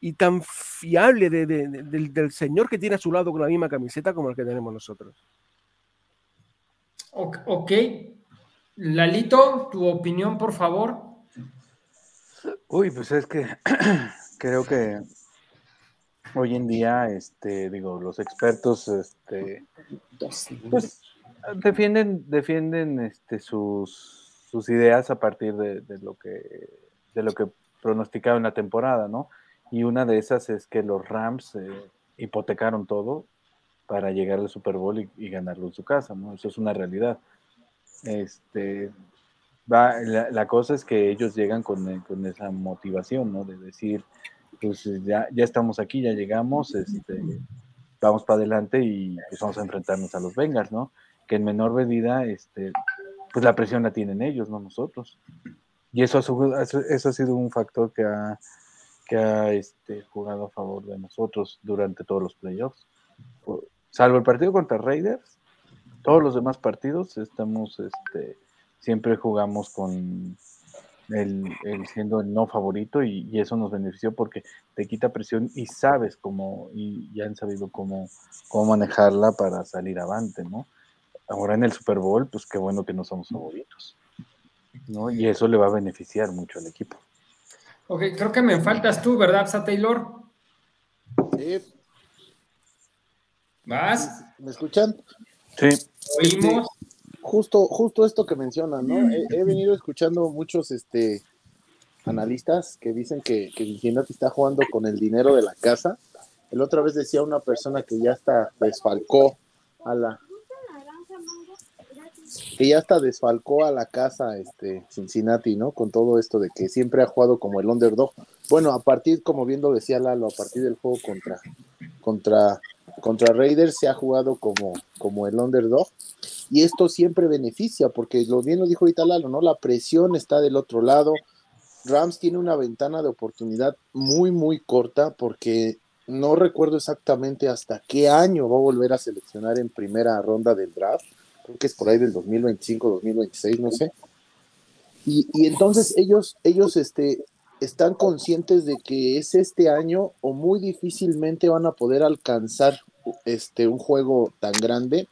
y- tan fiable de- de- de- del, del señor que tiene a su lado con la misma camiseta como el que tenemos nosotros. Ok. Lalito, tu opinión, por favor. Uy, pues es que creo que hoy en día, este, digo, los expertos, este, pues defienden, defienden este, sus, sus ideas a partir de, de lo que de lo que pronosticaron la temporada, ¿no? Y una de esas es que los Rams eh, hipotecaron todo para llegar al Super Bowl y, y ganarlo en su casa, ¿no? Eso es una realidad. Este, va, la, cosa es que ellos llegan con, eh, con esa motivación, ¿no? De decir, pues ya, ya estamos aquí, ya llegamos, este, vamos para adelante y pues vamos a enfrentarnos a los Bengals, ¿no? Que en menor medida, este, pues la presión la tienen ellos, no nosotros. Y eso ha, eso, ha sido un factor que ha, que ha este, jugado a favor de nosotros durante todos los playoffs. Salvo el partido contra Raiders, todos los demás partidos estamos, este, siempre jugamos con el, el siendo el no favorito y, y eso nos benefició porque te quita presión y sabes cómo, y, y han sabido cómo, cómo manejarla para salir avante, ¿no? Ahora en el Super Bowl, pues qué bueno que no somos favoritos, ¿no? Y eso le va a beneficiar mucho al equipo. Ok, creo que me faltas tú, ¿verdad, Sa Taylor? Sí, ¿Vas? ¿Me escuchan? Sí, Oímos. Justo, justo esto que mencionan, ¿no? He, he venido escuchando muchos este, analistas que dicen que, que Cincinnati está jugando con el dinero de la casa. El otra vez decía una persona que ya está desfalcó a la que ya está desfalcó a la casa este Cincinnati, ¿no? Con todo esto de que siempre ha jugado como el underdog. Bueno, a partir, como bien lo decía Lalo, a partir del juego contra contra contra Raiders se ha jugado como como el underdog y esto siempre beneficia porque lo bien lo dijo ahorita Lalo, ¿no? La presión está del otro lado. Rams tiene una ventana de oportunidad muy muy corta porque no recuerdo exactamente hasta qué año va a volver a seleccionar en primera ronda del draft creo que es por ahí del 2025, 2026, no sé. Y, y entonces ellos, ellos este, están conscientes de que es este año o muy difícilmente van a poder alcanzar este, un juego tan grande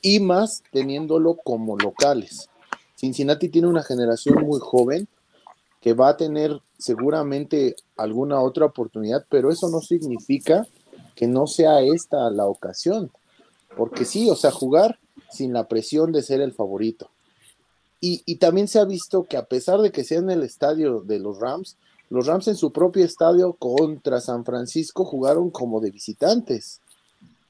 y más teniéndolo como locales. Cincinnati tiene una generación muy joven que va a tener seguramente alguna otra oportunidad, pero eso no significa que no sea esta la ocasión. Porque sí, o sea, jugar sin la presión de ser el favorito. Y, y también se ha visto que a pesar de que sea en el estadio de los Rams, los Rams en su propio estadio contra San Francisco jugaron como de visitantes.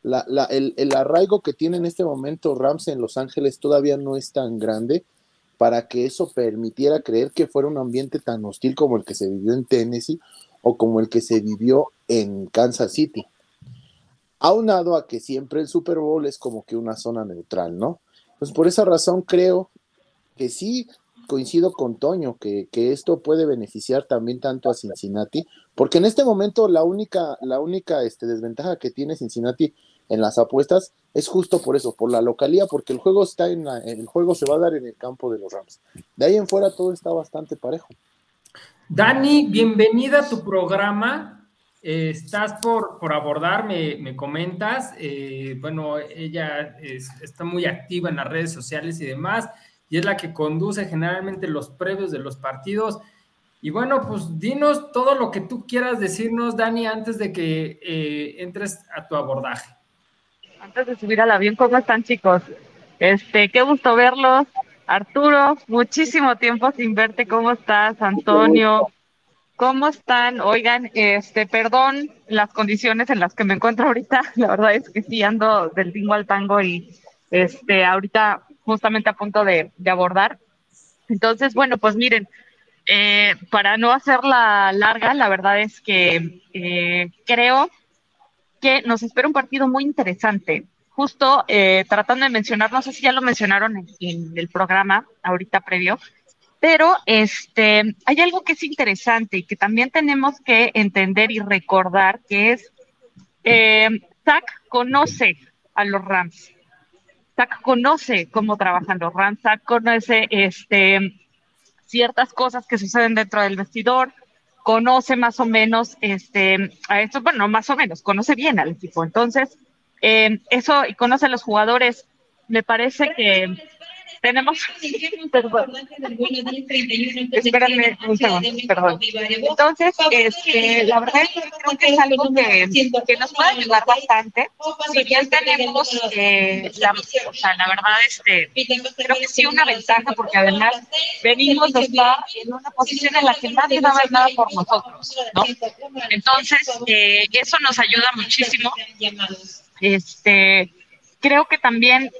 La, la, el, el, arraigo que tiene en este momento Rams en Los Ángeles todavía no es tan grande para que eso permitiera creer que fuera un ambiente tan hostil como el que se vivió en Tennessee o como el que se vivió en Kansas City. Aunado a que siempre el Super Bowl es como que una zona neutral, ¿no? Pues por esa razón creo que sí coincido con Toño, que, que, esto puede beneficiar también tanto a Cincinnati, porque en este momento la única, la única este, desventaja que tiene Cincinnati en las apuestas es justo por eso, por la localía, porque el juego está en la, el juego se va a dar en el campo de los Rams. De ahí en fuera todo está bastante parejo. Dani, bienvenida a tu programa. Estás por, por abordar, me, me comentas. Eh, bueno, ella es, está muy activa en las redes sociales y demás y es la que conduce generalmente los previos de los partidos. Y bueno, pues dinos todo lo que tú quieras decirnos, Dani, antes de que eh, entres a tu abordaje. Antes de subir al avión, ¿cómo están chicos? Este, qué gusto verlos. Arturo, muchísimo tiempo sin verte. ¿Cómo estás, Antonio? ¿Cómo están? Oigan, este, perdón las condiciones en las que me encuentro ahorita. La verdad es que sí ando del tingo al tango y este, ahorita justamente a punto de, abordar. Entonces, bueno, pues miren, eh, para no hacerla larga, la verdad es que eh, creo que nos espera un partido muy interesante. Justo eh, tratando de mencionar, no sé si ya lo mencionaron en, en, el programa ahorita previo, pero este, hay algo que es interesante y que también tenemos que entender y recordar, que es, Zach conoce a los Rams. Zach conoce cómo trabajan los Rams, Zach conoce este, ciertas cosas que suceden dentro del vestidor, conoce más o menos este, a estos, bueno, más o menos, conoce bien al equipo. Entonces, eh, eso, y conoce a los jugadores, me parece que tenemos. Perdón. Espérame un segundo, perdón. Entonces, este, la verdad es que creo que es algo que, que nos puede ayudar bastante. Si bien tenemos, eh, la, o sea, la verdad, este, creo que sí una ventaja, porque además venimos de estar en una posición en la que nadie daba nada por nosotros, ¿no? Entonces, eh, eso nos ayuda muchísimo. Este, creo que también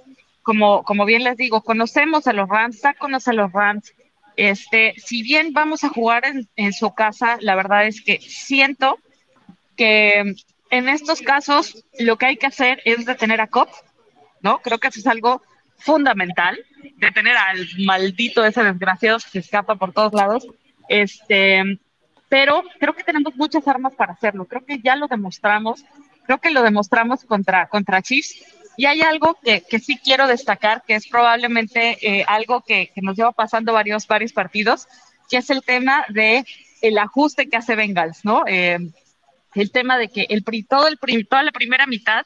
como, como bien les digo, conocemos a los Rams, Zach conoce a los Rams. Este, si bien vamos a jugar en, su casa, la verdad es que siento que en estos casos lo que hay que hacer es detener a Cop, ¿no? Creo que eso es algo fundamental, detener al maldito ese desgraciado que escapa por todos lados. Este, pero creo que tenemos muchas armas para hacerlo. Creo que ya lo demostramos. Creo que lo demostramos contra, contra Chiefs y hay algo que, que sí quiero destacar, que es probablemente eh, algo que, nos lleva pasando varios, varios partidos, que es el tema de el ajuste que hace Bengals, ¿no? Eh, el tema de que el, todo el, toda la primera mitad,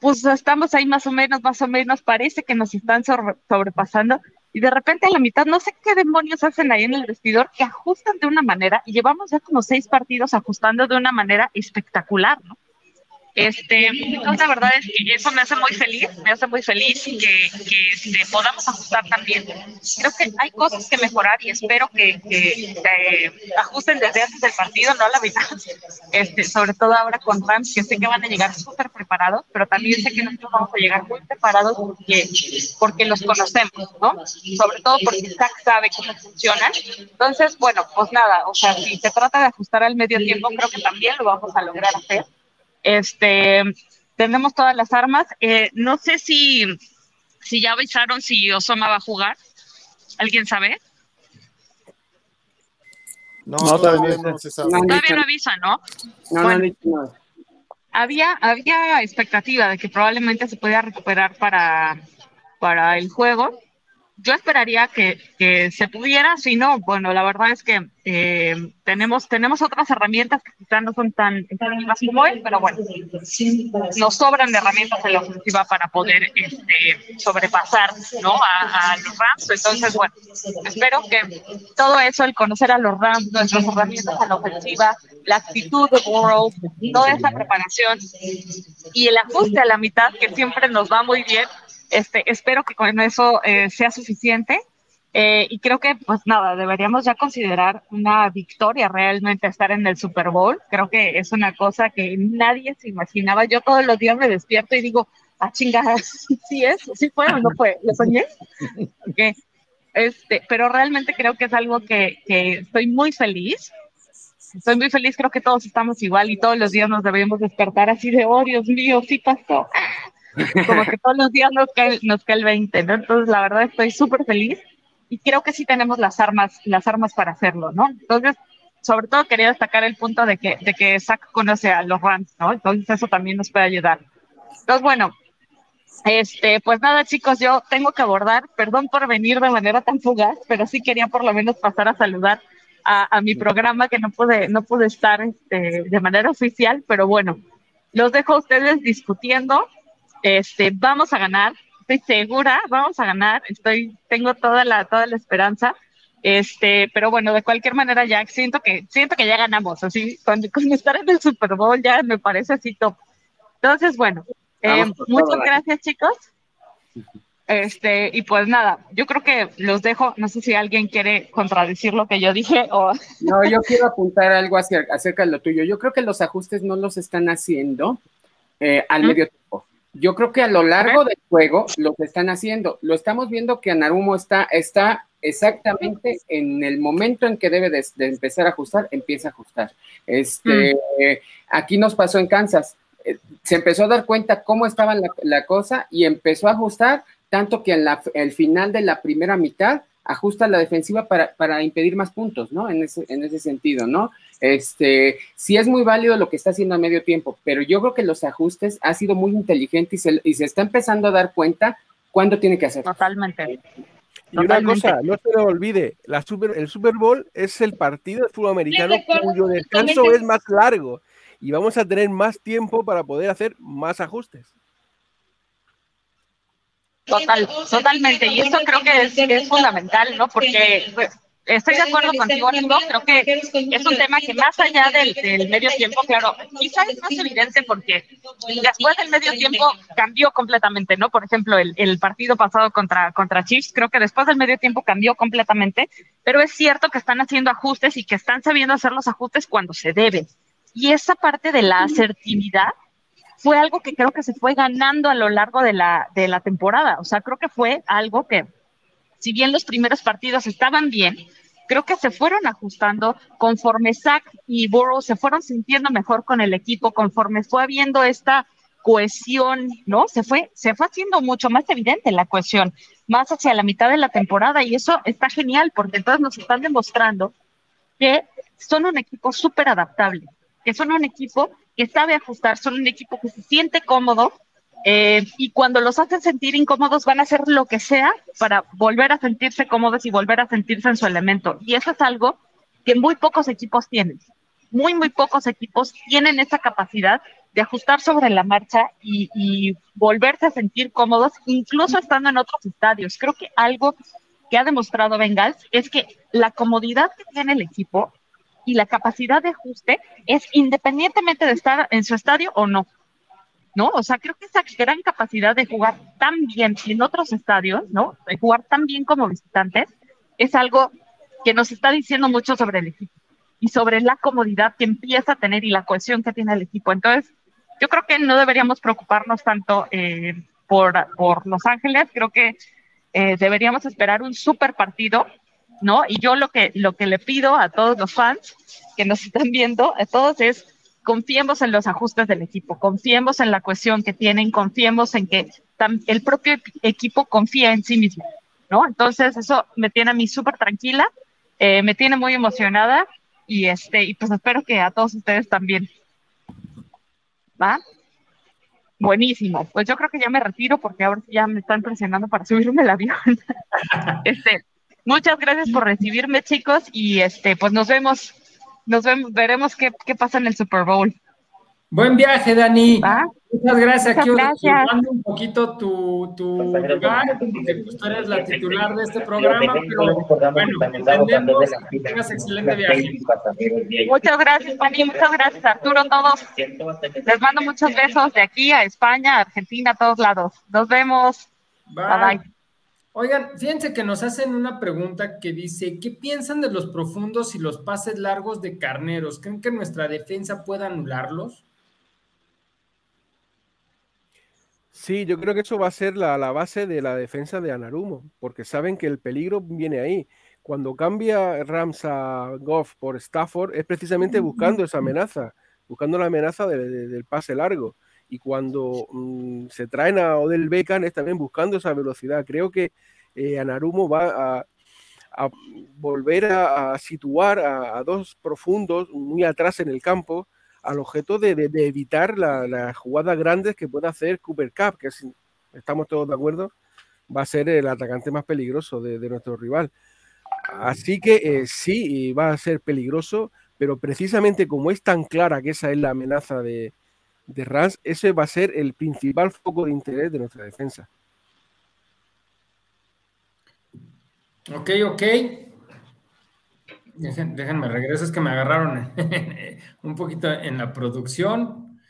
pues estamos ahí más o menos, más o menos, parece que nos están sobre, sobrepasando, y de repente a la mitad, no sé qué demonios hacen ahí en el vestidor, que ajustan de una manera, y llevamos ya como seis partidos ajustando de una manera espectacular, ¿no? Este, la verdad es que eso me hace muy feliz, me hace muy feliz que, que este, podamos ajustar también. Creo que hay cosas que mejorar y espero que, que se ajusten desde antes del partido, no a la mitad. Este, sobre todo ahora con Rams, que sé que van a llegar súper preparados, pero también sé que nosotros vamos a llegar muy preparados porque, porque los conocemos, ¿no? Sobre todo porque Zach sabe cómo funcionan. Entonces, bueno, pues nada, o sea, si se trata de ajustar al medio tiempo, creo que también lo vamos a lograr hacer. Este, tenemos todas las armas. Eh, no sé si, si ya avisaron si Osoma va a jugar. ¿Alguien sabe? No, no todavía no se sabe. Todavía no avisan, ¿no? No, bueno, no, había, había expectativa de que probablemente se pudiera recuperar para, para el juego yo esperaría que, se pudiera, si no, bueno, la verdad es que eh, tenemos, tenemos otras herramientas que quizás no son tan, tan como él, pero bueno, nos sobran herramientas en la ofensiva para poder este, sobrepasar ¿no? a, a, los Rams. Entonces, bueno, espero que todo eso, el conocer a los Rams, nuestras herramientas en la ofensiva, la actitud de Burrow, toda esa preparación y el ajuste a la mitad, que siempre nos va muy bien, este, espero que con eso eh, sea suficiente Eh, y creo que, pues nada, deberíamos ya considerar una victoria realmente estar en el Super Bowl. Creo que es una cosa que nadie se imaginaba. Yo todos los días me despierto y digo, ah, chingada, sí es, sí fue o no fue, lo soñé. Este, pero realmente creo que es algo que, que estoy muy feliz. Estoy muy feliz, creo que todos estamos igual y todos los días nos debemos despertar así de, oh Dios mío, sí pasó. Como que todos los días nos cae, nos cae el 20, ¿no? Entonces, la verdad, estoy súper feliz y creo que sí tenemos las armas, las armas para hacerlo, ¿no? Entonces, sobre todo quería destacar el punto de que, de que Zach conoce a los Rams, ¿no? Entonces, eso también nos puede ayudar. Entonces, bueno, este, pues nada, chicos, yo tengo que abordar, perdón por venir de manera tan fugaz, pero sí quería por lo menos pasar a saludar a, mi programa que no pude, no pude estar este, de manera oficial, pero bueno, los dejo a ustedes discutiendo. Este, vamos a ganar, estoy segura, vamos a ganar, estoy, tengo toda la, toda la esperanza. Este, pero bueno, de cualquier manera ya siento que, siento que ya ganamos, así, con, con estar en el Super Bowl ya me parece así top. Entonces, bueno, eh, muchas gracias, chicos. Este, y pues nada, yo creo que los dejo. No sé si alguien quiere contradecir lo que yo dije o. No, yo quiero apuntar algo acerca de lo tuyo. Yo creo que los ajustes no los están haciendo eh, al medio tiempo. Yo creo que a lo largo del juego los están haciendo. Lo estamos viendo que Anarumo está, está exactamente en el momento en que debe de, empezar a ajustar, empieza a ajustar. Este, aquí nos pasó en Kansas se empezó a dar cuenta cómo estaba la, cosa y empezó a ajustar, tanto que en el final de la primera mitad ajusta la defensiva para, impedir más puntos, ¿no? En ese, en ese sentido, ¿no? Este, sí es muy válido lo que está haciendo a medio tiempo, pero yo creo que los ajustes ha sido muy inteligente y se, y se está empezando a dar cuenta cuándo tiene que hacer. Totalmente. Y una cosa, no se lo olvide, la super, el Super Bowl es el partido de fútbol americano cuyo descanso es más largo y vamos a tener más tiempo para poder hacer más ajustes. Total, totalmente. Y eso creo que es, fundamental, ¿no? Porque estoy de acuerdo contigo, Nico. Creo que es un tema que más allá del, medio tiempo, claro, quizás es más evidente porque después del medio tiempo cambió completamente, ¿no? Por ejemplo, el, el, partido pasado contra, contra Chiefs, creo que después del medio tiempo cambió completamente, pero es cierto que están haciendo ajustes y que están sabiendo hacer los ajustes cuando se debe. Y esa parte de la asertividad fue algo que creo que se fue ganando a lo largo de la, de la temporada. O sea, creo que fue algo que, si bien los primeros partidos estaban bien, creo que se fueron ajustando conforme Zach y Burrow se fueron sintiendo mejor con el equipo, conforme fue habiendo esta cohesión, ¿no? Se fue, se fue haciendo mucho más evidente la cohesión, más hacia la mitad de la temporada, y eso está genial, porque entonces nos están demostrando que son un equipo súper adaptable, que son un equipo que sabe ajustar, son un equipo que se siente cómodo eh, y cuando los hacen sentir incómodos van a hacer lo que sea para volver a sentirse cómodos y volver a sentirse en su elemento. Y eso es algo que muy pocos equipos tienen. Muy, muy pocos equipos tienen esa capacidad de ajustar sobre la marcha y, y volverse a sentir cómodos, incluso estando en otros estadios. Creo que algo que ha demostrado Bengals es que la comodidad que tiene el equipo y la capacidad de ajuste es independientemente de estar en su estadio o no. ¿No? O sea, creo que esa gran capacidad de jugar tan bien en otros estadios, ¿no? De jugar tan bien como visitantes, es algo que nos está diciendo mucho sobre el equipo y sobre la comodidad que empieza a tener y la cohesión que tiene el equipo. Entonces, yo creo que no deberíamos preocuparnos tanto eh, por, por Los Ángeles, creo que eh, deberíamos esperar un super partido ¿no? Y yo lo que, lo que le pido a todos los fans que nos están viendo, a todos es confiemos en los ajustes del equipo, confiemos en la cohesión que tienen, confiemos en que el propio equipo confía en sí mismo, ¿no? Entonces eso me tiene a mí súper tranquila, eh, me tiene muy emocionada y este y pues espero que a todos ustedes también. ¿Va? Buenísimo. Pues yo creo que ya me retiro porque ahora ya me están presionando para subirme el avión. este, Muchas gracias por recibirme, chicos, y este, pues nos vemos, nos vemos, veremos qué, qué pasa en el Super Bowl. Buen viaje, Dani. Muchas gracias. Aquí gracias. un poquito tu, tu lugar, porque pues, tú eres la titular de este programa, pero bueno, entendemos que tengas excelente viaje. Muchas gracias, Dani. Muchas gracias, Arturo, todos. Les mando muchos besos de aquí a España, Argentina, a todos lados. Nos vemos. bye. bye. Oigan, fíjense que nos hacen una pregunta que dice, ¿qué piensan de los profundos y los pases largos de carneros? ¿Creen que nuestra defensa pueda anularlos? Sí, yo creo que eso va a ser la, la base de la defensa de Anarumo, porque saben que el peligro viene ahí. Cuando cambia Rams a Goff por Stafford, es precisamente buscando esa amenaza, buscando la amenaza de- de- del pase largo. Y cuando mm, se traen a Odell Beckham, es también buscando esa velocidad. Creo que eh, Anarumo va a, volver a, situar a, dos profundos muy atrás en el campo al objeto de, evitar la- las jugadas grandes que pueda hacer Cooper Cup, que si estamos todos de acuerdo, va a ser el atacante más peligroso de, de nuestro rival. Así que eh, sí, va a ser peligroso, pero precisamente como es tan clara que esa es la amenaza de, de Rams, ese va a ser el principal foco de interés de nuestra defensa. Ok, ok. Dejen- déjenme regreso, es que me agarraron un poquito en la producción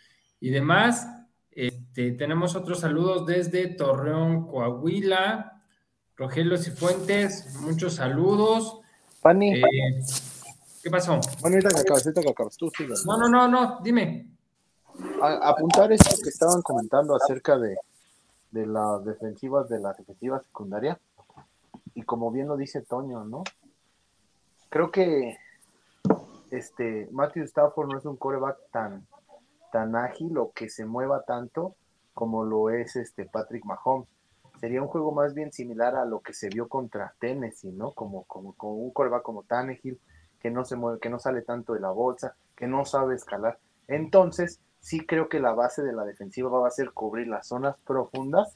y demás. Este, tenemos otros saludos desde Torreón, Coahuila. Rogelio Cifuentes, muchos saludos. Pani, Eh, ¿Qué pasó? bueno, ahorita que acabas, ahorita que acabas, tú sigue. No, no, no, no, dime. Apuntar esto que estaban comentando acerca de, de las defensivas de la defensiva secundaria. Y como bien lo dice Toño, ¿no? Creo que este Matthew Stafford no es un coreback tan, tan ágil o que se mueva tanto como lo es este Patrick Mahomes. Sería un juego más bien similar a lo que se vio contra Tennessee, ¿no? Como, como, como un coreback como Tannehill, que no se mueve, que no sale tanto de la bolsa, que no sabe escalar. Entonces, sí creo que la base de la defensiva va a ser cubrir las zonas profundas,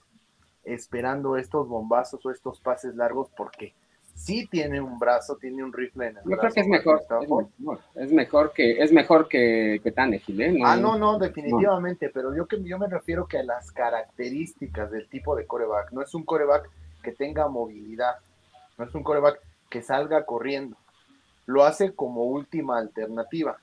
esperando estos bombazos o estos pases largos, porque sí tiene un brazo, tiene un rifle en el Yo creo que es mejor. Es mejor, es mejor que es mejor que, que Tannehill, ¿eh? Ah, no, no, definitivamente, pero yo que yo me refiero que a las características del tipo de coreback. No es un coreback que tenga movilidad, no es un coreback que salga corriendo. Lo hace como última alternativa.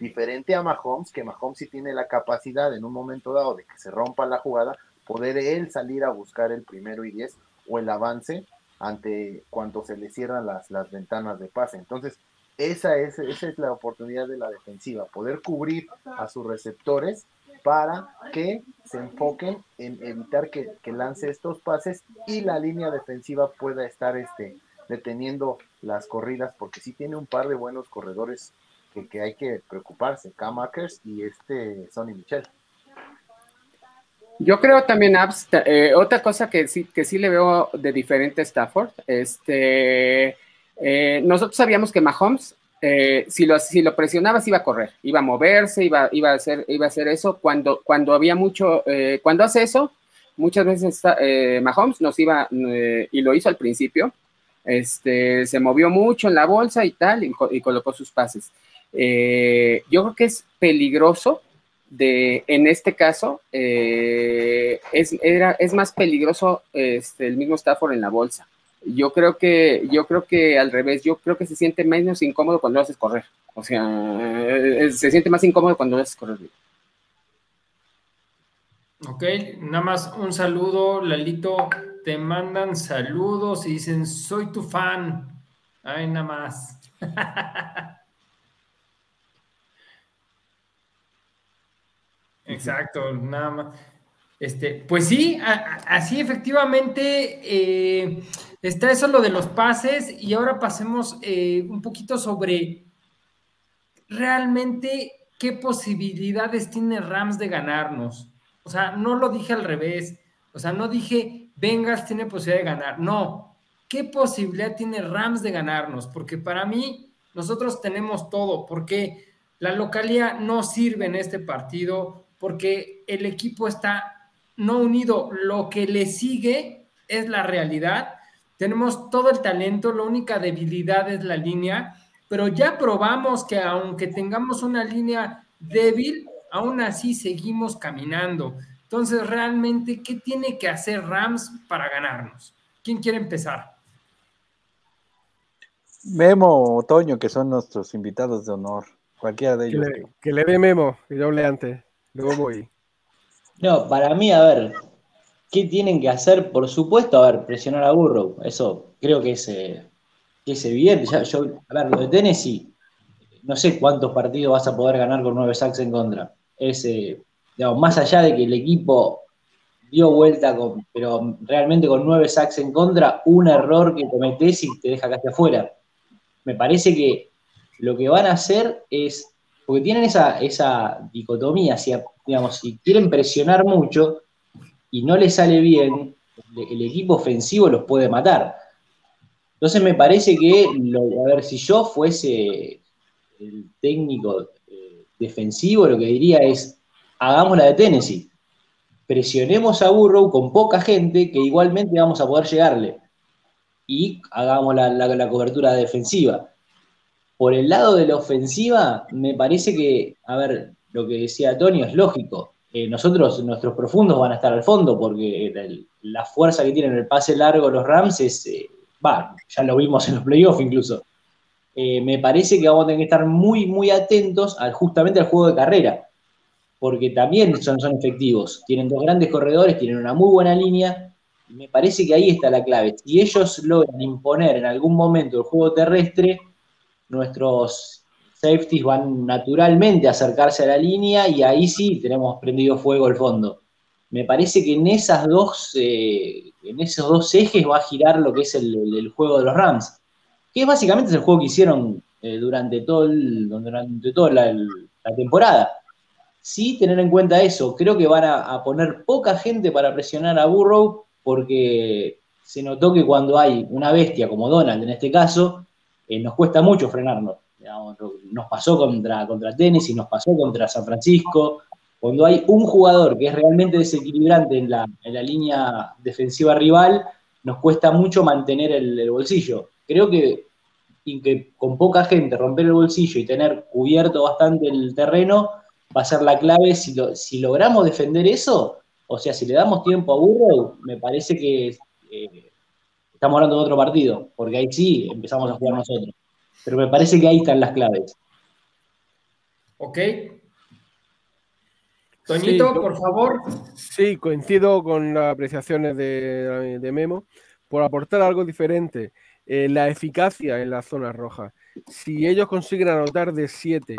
Diferente a Mahomes, que Mahomes sí tiene la capacidad en un momento dado de que se rompa la jugada, poder él salir a buscar el primero y diez o el avance ante cuando se le cierran las, las ventanas de pase. Entonces, esa es, esa es la oportunidad de la defensiva, poder cubrir a sus receptores para que se enfoquen en evitar que, que lance estos pases y la línea defensiva pueda estar este, deteniendo las corridas, porque sí tiene un par de buenos corredores que, hay que preocuparse, Cam Akers y este Sonny Michel. Yo creo también, Abs, eh, otra cosa que sí, que sí le veo de diferente a Stafford, este, eh, nosotros sabíamos que Mahomes, eh, si, lo, si lo presionabas iba a correr, iba a moverse, iba, iba, a, hacer, iba a hacer eso, cuando, cuando había mucho, eh, cuando hace eso, muchas veces eh, Mahomes nos iba, y lo hizo al principio, este, se movió mucho en la bolsa y tal, y colocó sus pases. Eh, yo creo que es peligroso de, en este caso, eh, es, es más peligroso este, el mismo Stafford en la bolsa. Yo creo que, yo creo que al revés, yo creo que se siente menos incómodo cuando lo haces correr. O sea, eh, se siente más incómodo cuando lo haces correr. Ok, nada más un saludo, Lalito. Te mandan saludos y dicen, soy tu fan. Ay, nada más. Exacto, nada más. Este, pues sí, así efectivamente eh, está eso lo de los pases y ahora pasemos eh, un poquito sobre realmente qué posibilidades tiene Rams de ganarnos. O sea, no lo dije al revés. O sea, no dije Bengals tiene posibilidad de ganar. No. ¿Qué posibilidad tiene Rams de ganarnos? Porque para mí, nosotros tenemos todo. Porque la localidad no sirve en este partido. Porque el equipo está no unido. Lo que le sigue es la realidad. Tenemos todo el talento. La única debilidad es la línea pero ya probamos que aunque tengamos una línea débil, aún así seguimos caminando. Entonces, realmente, ¿qué tiene que hacer Rams para ganarnos? ¿Quién quiere empezar? Memo o Toño, que son nuestros invitados de honor. Cualquiera de Que ellos. le, que le dé memo, que yo hable antes. Luego voy. No, para mí, a ver, ¿qué tienen que hacer? Por supuesto, a ver, presionar a Burrow. Eso creo que es, eh, evidente. A ver, lo de Tennessee, no sé cuántos partidos vas a poder ganar con nueve sacks en contra. Es, eh, digamos, más allá de que el equipo dio vuelta, con, pero realmente con nueve sacks en contra, un error que cometés y te deja casi afuera. Me parece que lo que van a hacer es, porque tienen esa, esa dicotomía, si, digamos, si quieren presionar mucho y no les sale bien, el equipo ofensivo los puede matar. Entonces me parece que, a ver, si yo fuese el técnico eh, defensivo, lo que diría es, hagamos la de Tennessee presionemos a Burrow con poca gente que igualmente vamos a poder llegarle y hagamos la, cobertura defensiva. Por el lado de la ofensiva, me parece que, a ver, lo que decía Tony es lógico. Eh, nosotros, nuestros profundos van a estar al fondo porque la, fuerza que tienen el pase largo los Rams es, eh, va, ya lo vimos en los playoffs incluso. Eh, me parece que vamos a tener que estar muy, muy atentos al, justamente al juego de carrera porque también son, son efectivos. Tienen dos grandes corredores, tienen una muy buena línea, me parece que ahí está la clave. Si ellos logran imponer en algún momento el juego terrestre, nuestros safeties van naturalmente a acercarse a la línea y ahí sí tenemos prendido fuego el fondo. Me parece que en esas dos, eh, en esos dos ejes va a girar lo que es el, juego de los Rams, que básicamente es el juego que hicieron eh, durante, todo durante toda la temporada sí tener en cuenta eso. Creo que van a, poner poca gente para presionar a Burrow porque se notó que cuando hay una bestia como Donald en este caso, eh, nos cuesta mucho frenarnos. nos pasó contra, contra Tennessee, nos pasó contra San Francisco. Cuando hay un jugador que es realmente desequilibrante en la, línea defensiva rival, nos cuesta mucho mantener el, bolsillo. Creo que, que con poca gente romper el bolsillo y tener cubierto bastante el terreno va a ser la clave. Si, si logramos defender eso, o sea, si le damos tiempo a Burrow, me parece que eh, estamos hablando de otro partido, porque ahí sí empezamos a jugar nosotros. Pero me parece que ahí están las claves. Ok. Toñito, por favor. Sí, coincido con las apreciaciones de, Memo. Por aportar algo diferente, eh, la eficacia en la zona roja. Si ellos consiguen anotar de 7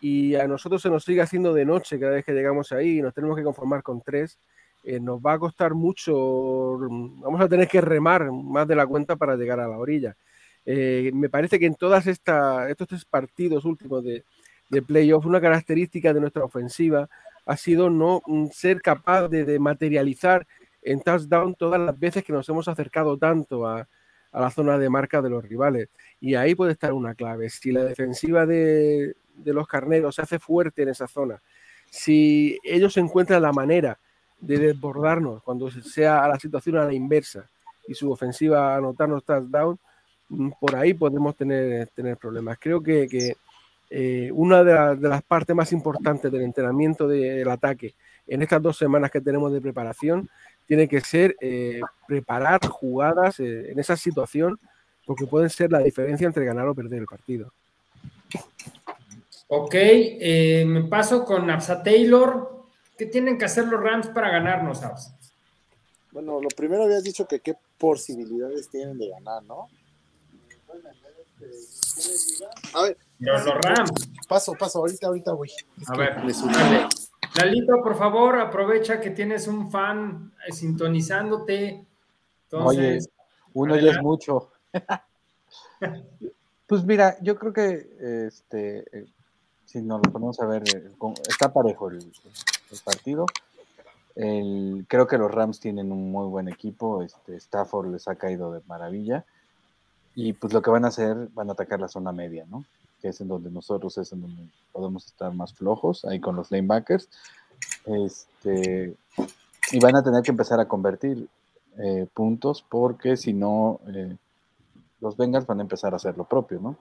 y a nosotros se nos sigue haciendo de noche cada vez que llegamos ahí y nos tenemos que conformar con tres, eh, nos va a costar mucho, vamos a tener que remar más de la cuenta para llegar a la orilla. Eh, me parece que en estas estos tres partidos últimos de, de playoff, una característica de nuestra ofensiva ha sido no mm, ser capaz de, materializar en touchdown todas las veces que nos hemos acercado tanto a, a la zona de marca de los rivales. Y ahí puede estar una clave. Si la defensiva de, de los carneros se hace fuerte en esa zona, si ellos encuentran la manera de desbordarnos cuando sea la situación a la inversa y su ofensiva anotarnos touchdown, mm, por ahí podemos tener, tener problemas. Creo que, eh, una de, las partes más importantes del entrenamiento del ataque en estas dos semanas que tenemos de preparación tiene que ser eh, preparar jugadas eh, en esa situación porque pueden ser la diferencia entre ganar o perder el partido. Ok, me paso con Absa Taylor. ¿Qué tienen que hacer los Rams para ganarnos, Absa? Bueno, lo primero habías dicho que qué posibilidades tienen de ganar, ¿no? A ver. Los, Rams. Paso, paso, ahorita, ahorita voy. a ver, Lalito, por favor, aprovecha que tienes un fan eh, sintonizándote. Oye, uno ya es mucho. pues mira, yo creo que este si nos lo ponemos a ver, eh, está parejo el, partido. creo que los Rams tienen un muy buen equipo. Este, Stafford les ha caído de maravilla. Y pues lo que van a hacer, van a atacar la zona media, ¿no? Que es en donde nosotros es en donde podemos estar más flojos, ahí con los lanebackers. Este, y van a tener que empezar a convertir eh, puntos porque si no, eh, los Bengals van a empezar a hacer lo propio, ¿no?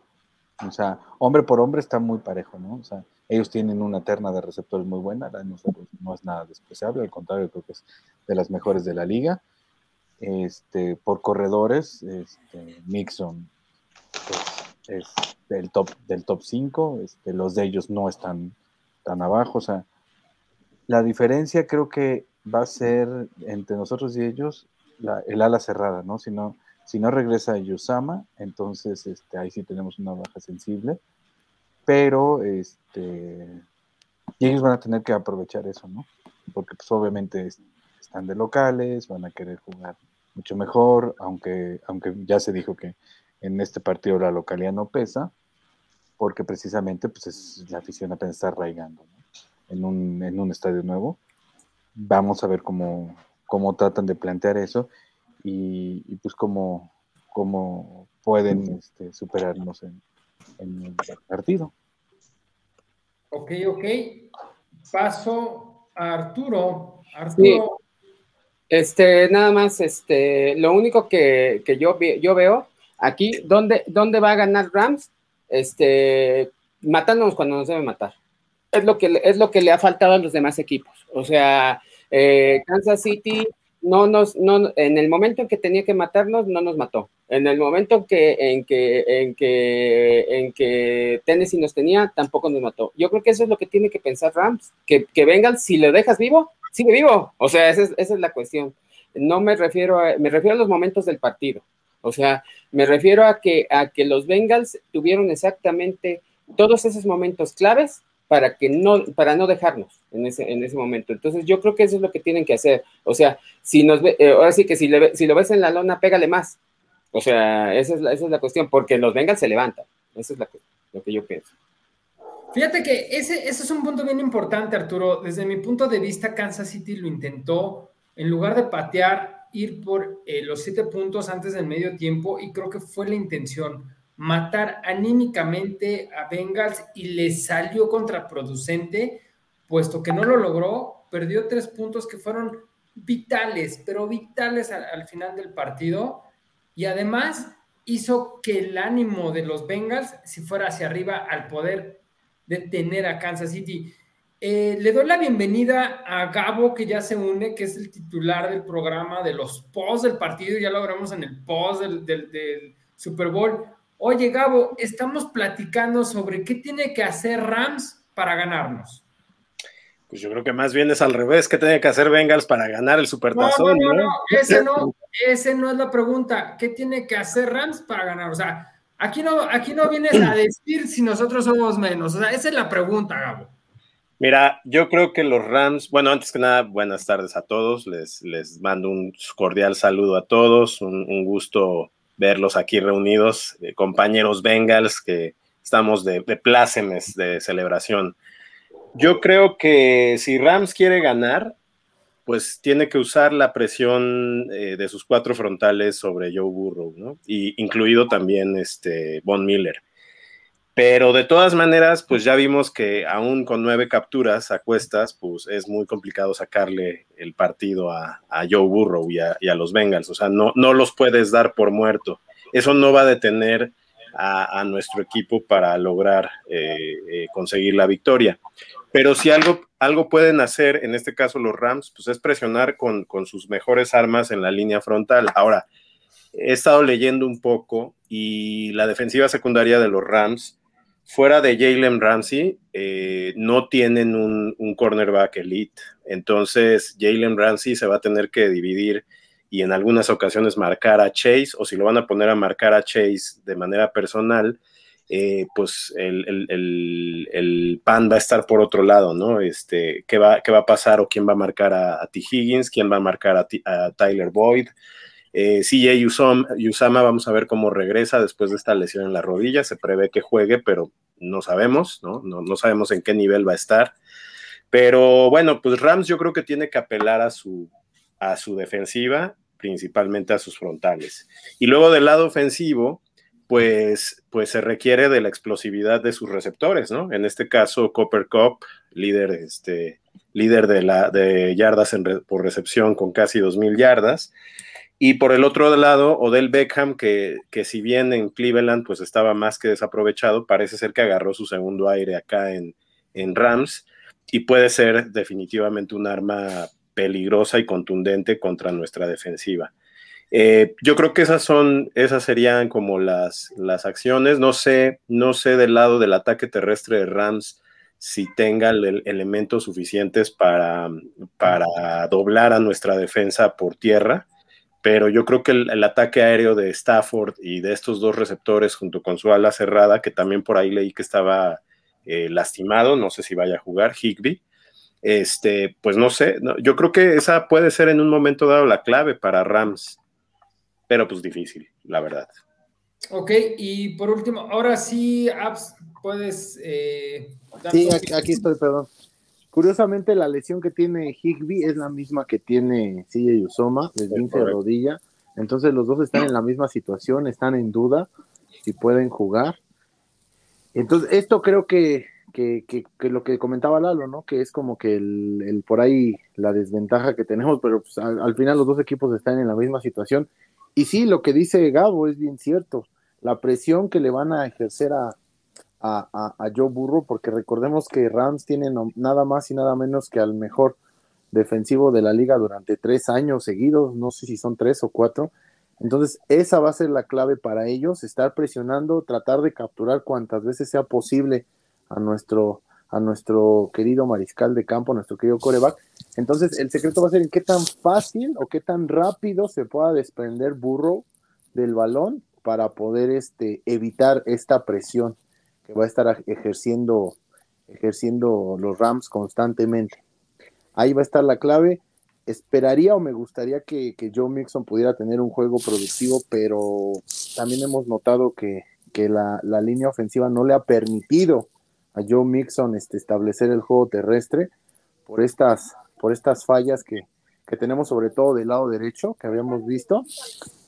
O sea, hombre por hombre está muy parejo, ¿no? O sea, ellos tienen una terna de receptores muy buena, la de nosotros no es nada despreciable, al contrario, creo que es de las mejores de la liga. Este, por corredores, este, Mixon pues, es del top, del top 5, este, los de ellos no están tan abajo, o sea, la diferencia creo que va a ser entre nosotros y ellos la- el ala cerrada, ¿no? Si no, si no regresa Yusama, entonces este, ahí sí tenemos una baja sensible, pero este, ellos van a tener que aprovechar eso, ¿no? Porque pues obviamente es- están de locales, van a querer jugar mucho mejor, aunque, aunque ya se dijo que en este partido la localidad no pesa, porque precisamente pues es, la afición apenas está arraigando ¿no? en, un, en un estadio nuevo. Vamos a ver cómo, cómo tratan de plantear eso y, y, pues cómo, cómo pueden este, superarnos en, en el partido. Ok, ok. Paso a Arturo. Arturo, Este, nada más, este, lo único que, que yo, vi- yo veo aquí, ¿dónde, ¿dónde va a ganar Rams? Este, matándonos cuando nos debe matar. Es lo que, le- es lo que le ha faltado a los demás equipos. O sea, eh, Kansas City no nos, no, en el momento en que tenía que matarnos, no nos mató. En el momento en que, en que, en que, en que Tennessee nos tenía, tampoco nos mató. Yo creo que eso es lo que tiene que pensar Rams, que, que vengan, si lo dejas vivo, sigue vivo. O sea, esa es, esa es la cuestión. No me refiero a, me refiero a los momentos del partido. O sea, me refiero a que, a que los Bengals tuvieron exactamente todos esos momentos claves para que no, para no dejarnos en ese, en ese momento. Entonces, yo creo que eso es lo que tienen que hacer. O sea, si nos ve, eh, ahora sí que si, le, si lo ves en la lona, pégale más. O sea, esa es la, esa es la cuestión, porque los Bengals se levantan. Eso es la lo que yo pienso. Fíjate que ese, ese es un punto bien importante, Arturo. Desde mi punto de vista, Kansas City lo intentó, en lugar de patear, ir por eh, los siete puntos antes del medio tiempo, y creo que fue la intención, matar anímicamente a Bengals y le salió contraproducente, puesto que no lo logró, perdió tres puntos que fueron vitales, pero vitales al, al final del partido, y además hizo que el ánimo de los Bengals si fuera hacia arriba al poder detener a Kansas City. Eh, le doy la bienvenida a Gabo, que ya se une, que es el titular del programa de los posts del partido, ya lo en el post del, del- del Super Bowl. Oye, Gabo, estamos platicando sobre qué tiene que hacer Rams para ganarnos. Pues yo creo que más bien es al revés. ¿Qué tiene que hacer Bengals para ganar el Supertazón? no, no, no? no, ese no, ese no es la pregunta. ¿Qué tiene que hacer Rams para ganar? O sea, aquí no, aquí no vienes a decir si nosotros somos menos. O sea, esa es la pregunta, Gabo. Mira, yo creo que los Rams, bueno, antes que nada, buenas tardes a todos. Les, les mando un cordial saludo a todos. Un, un gusto verlos aquí reunidos, eh, compañeros Bengals, que estamos de, de plácemes de celebración. Yo creo que si Rams quiere ganar, pues tiene que usar la presión eh, de sus cuatro frontales sobre Joe Burrow, ¿no? Y incluido también este Von Miller. Pero de todas maneras, pues ya vimos que aún con nueve capturas a cuestas, pues es muy complicado sacarle el partido a, Joe Burrow y a, los Bengals. O sea, no, no los puedes dar por muerto. Eso no va a detener a, a nuestro equipo para lograr eh, eh, conseguir la victoria. Pero si algo, algo pueden hacer, en este caso los Rams, pues es presionar con, con sus mejores armas en la línea frontal. Ahora, he estado leyendo un poco y la defensiva secundaria de los Rams fuera de Jalen Ramsey, eh, no tienen un, un, cornerback elite. Entonces, Jalen Ramsey se va a tener que dividir y en algunas ocasiones marcar a Chase, o si lo van a poner a marcar a Chase de manera personal, eh, pues el, el, el, pan va a estar por otro lado, ¿no? Este, ¿qué, va, ¿Qué va a pasar o quién va a marcar a, T. Higgins? ¿Quién va a marcar a, T, Tyler Boyd? Eh, CJ Usama, Usama, vamos a ver cómo regresa después de esta lesión en la rodilla. Se prevé que juegue, pero no sabemos, ¿no? No, no sabemos en qué nivel va a estar. Pero bueno, pues Rams yo creo que tiene que apelar a su, a su defensiva, principalmente a sus frontales. Y luego del lado ofensivo, pues, pues se requiere de la explosividad de sus receptores, ¿no? En este caso, Copper Cup, líder, este, líder de, la, de yardas por recepción con casi 2.000 yardas. Y por el otro lado, Odell Beckham, que, que, si bien en Cleveland pues estaba más que desaprovechado, parece ser que agarró su segundo aire acá en, en Rams y puede ser definitivamente un arma peligrosa y contundente contra nuestra defensiva. Eh, yo creo que esas son, esas serían como las, las acciones. No sé, no sé del lado del ataque terrestre de Rams si tenga el- elementos suficientes para, para doblar a nuestra defensa por tierra. Pero yo creo que el, ataque aéreo de Stafford y de estos dos receptores junto con su ala cerrada, que también por ahí leí que estaba eh, lastimado, no sé si vaya a jugar, Higby, este, pues no sé, yo creo que esa puede ser en un momento dado la clave para Rams, pero pues difícil, la verdad. Ok, y por último, ahora sí, Abs, puedes. eh, dar Sí, aquí, aquí estoy, perdón. Curiosamente, la lesión que tiene Higby es la misma que tiene CJ Usoma, de esguince de rodilla. Entonces, los dos están en la misma situación, están en duda si pueden jugar. Entonces, esto creo que, que, que- que lo que comentaba Lalo, ¿no? Que es como que el, el por ahí la desventaja que tenemos, pero pues, al, al final los dos equipos están en la misma situación. Y sí, lo que dice Gabo es bien cierto. La presión que le van a ejercer a, a, a, Joe Burrow, porque recordemos que Rams tiene no- nada más y nada menos que al mejor defensivo de la liga durante tres años seguidos, no sé si son tres o cuatro. Entonces, esa va a ser la clave para ellos, estar presionando, tratar de capturar cuantas veces sea posible a nuestro, a nuestro querido mariscal de campo, nuestro querido coreback. Entonces, el secreto va a ser en qué tan fácil o qué tan rápido se pueda desprender Burrow del balón para poder este, evitar esta presión que va a estar ejerciendo, ejerciendo los Rams constantemente. Ahí va a estar la clave. Esperaría o me gustaría que, que Joe Mixon pudiera tener un juego productivo, pero también hemos notado que, que la, la línea ofensiva no le ha permitido a Joe Mixon este, establecer el juego terrestre por estas, por estas fallas que, que tenemos sobre todo del lado derecho que habíamos visto.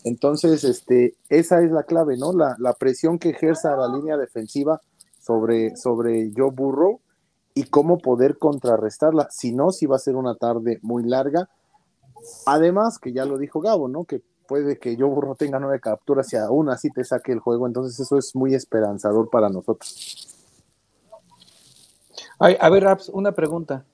Entonces, este, esa es la clave, ¿no? La, la presión que ejerza la línea defensiva sobre, sobre Joe Burrow y cómo poder contrarrestarla. Si no, si va a ser una tarde muy larga. Además, que ya lo dijo Gabo, ¿no? Que puede que Joe Burrow tenga nueve capturas y aún así te saque el juego. Entonces, eso es muy esperanzador para nosotros. Ay, a ver, Raps, una pregunta.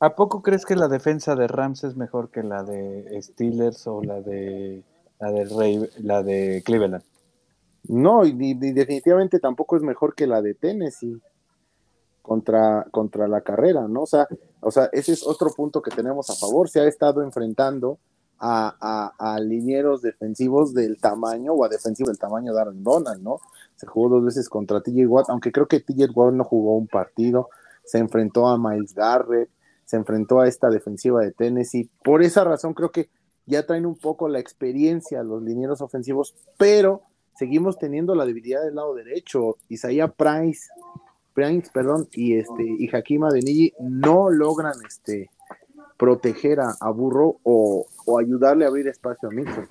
¿A poco crees que la defensa de Rams es mejor que la de Steelers o la de la de Rey, la de Cleveland? No, y, definitivamente tampoco es mejor que la de Tennessee contra, contra la carrera, ¿no? O sea, o sea, ese es otro punto que tenemos a favor. Se ha estado enfrentando a, a, a linieros defensivos del tamaño o a defensivos del tamaño de Aaron Donald, ¿no? Se jugó dos veces contra TJ Watt, aunque creo que TJ Watt no jugó un partido. Se enfrentó a Miles Garrett, se enfrentó a esta defensiva de Tennessee. Por esa razón creo que ya traen un poco la experiencia los linieros ofensivos, pero seguimos teniendo la debilidad del lado derecho. Isaiah Price, Price, perdón, y este y Hakim no logran este proteger a, a Burro o, o, ayudarle a abrir espacio a Mixon.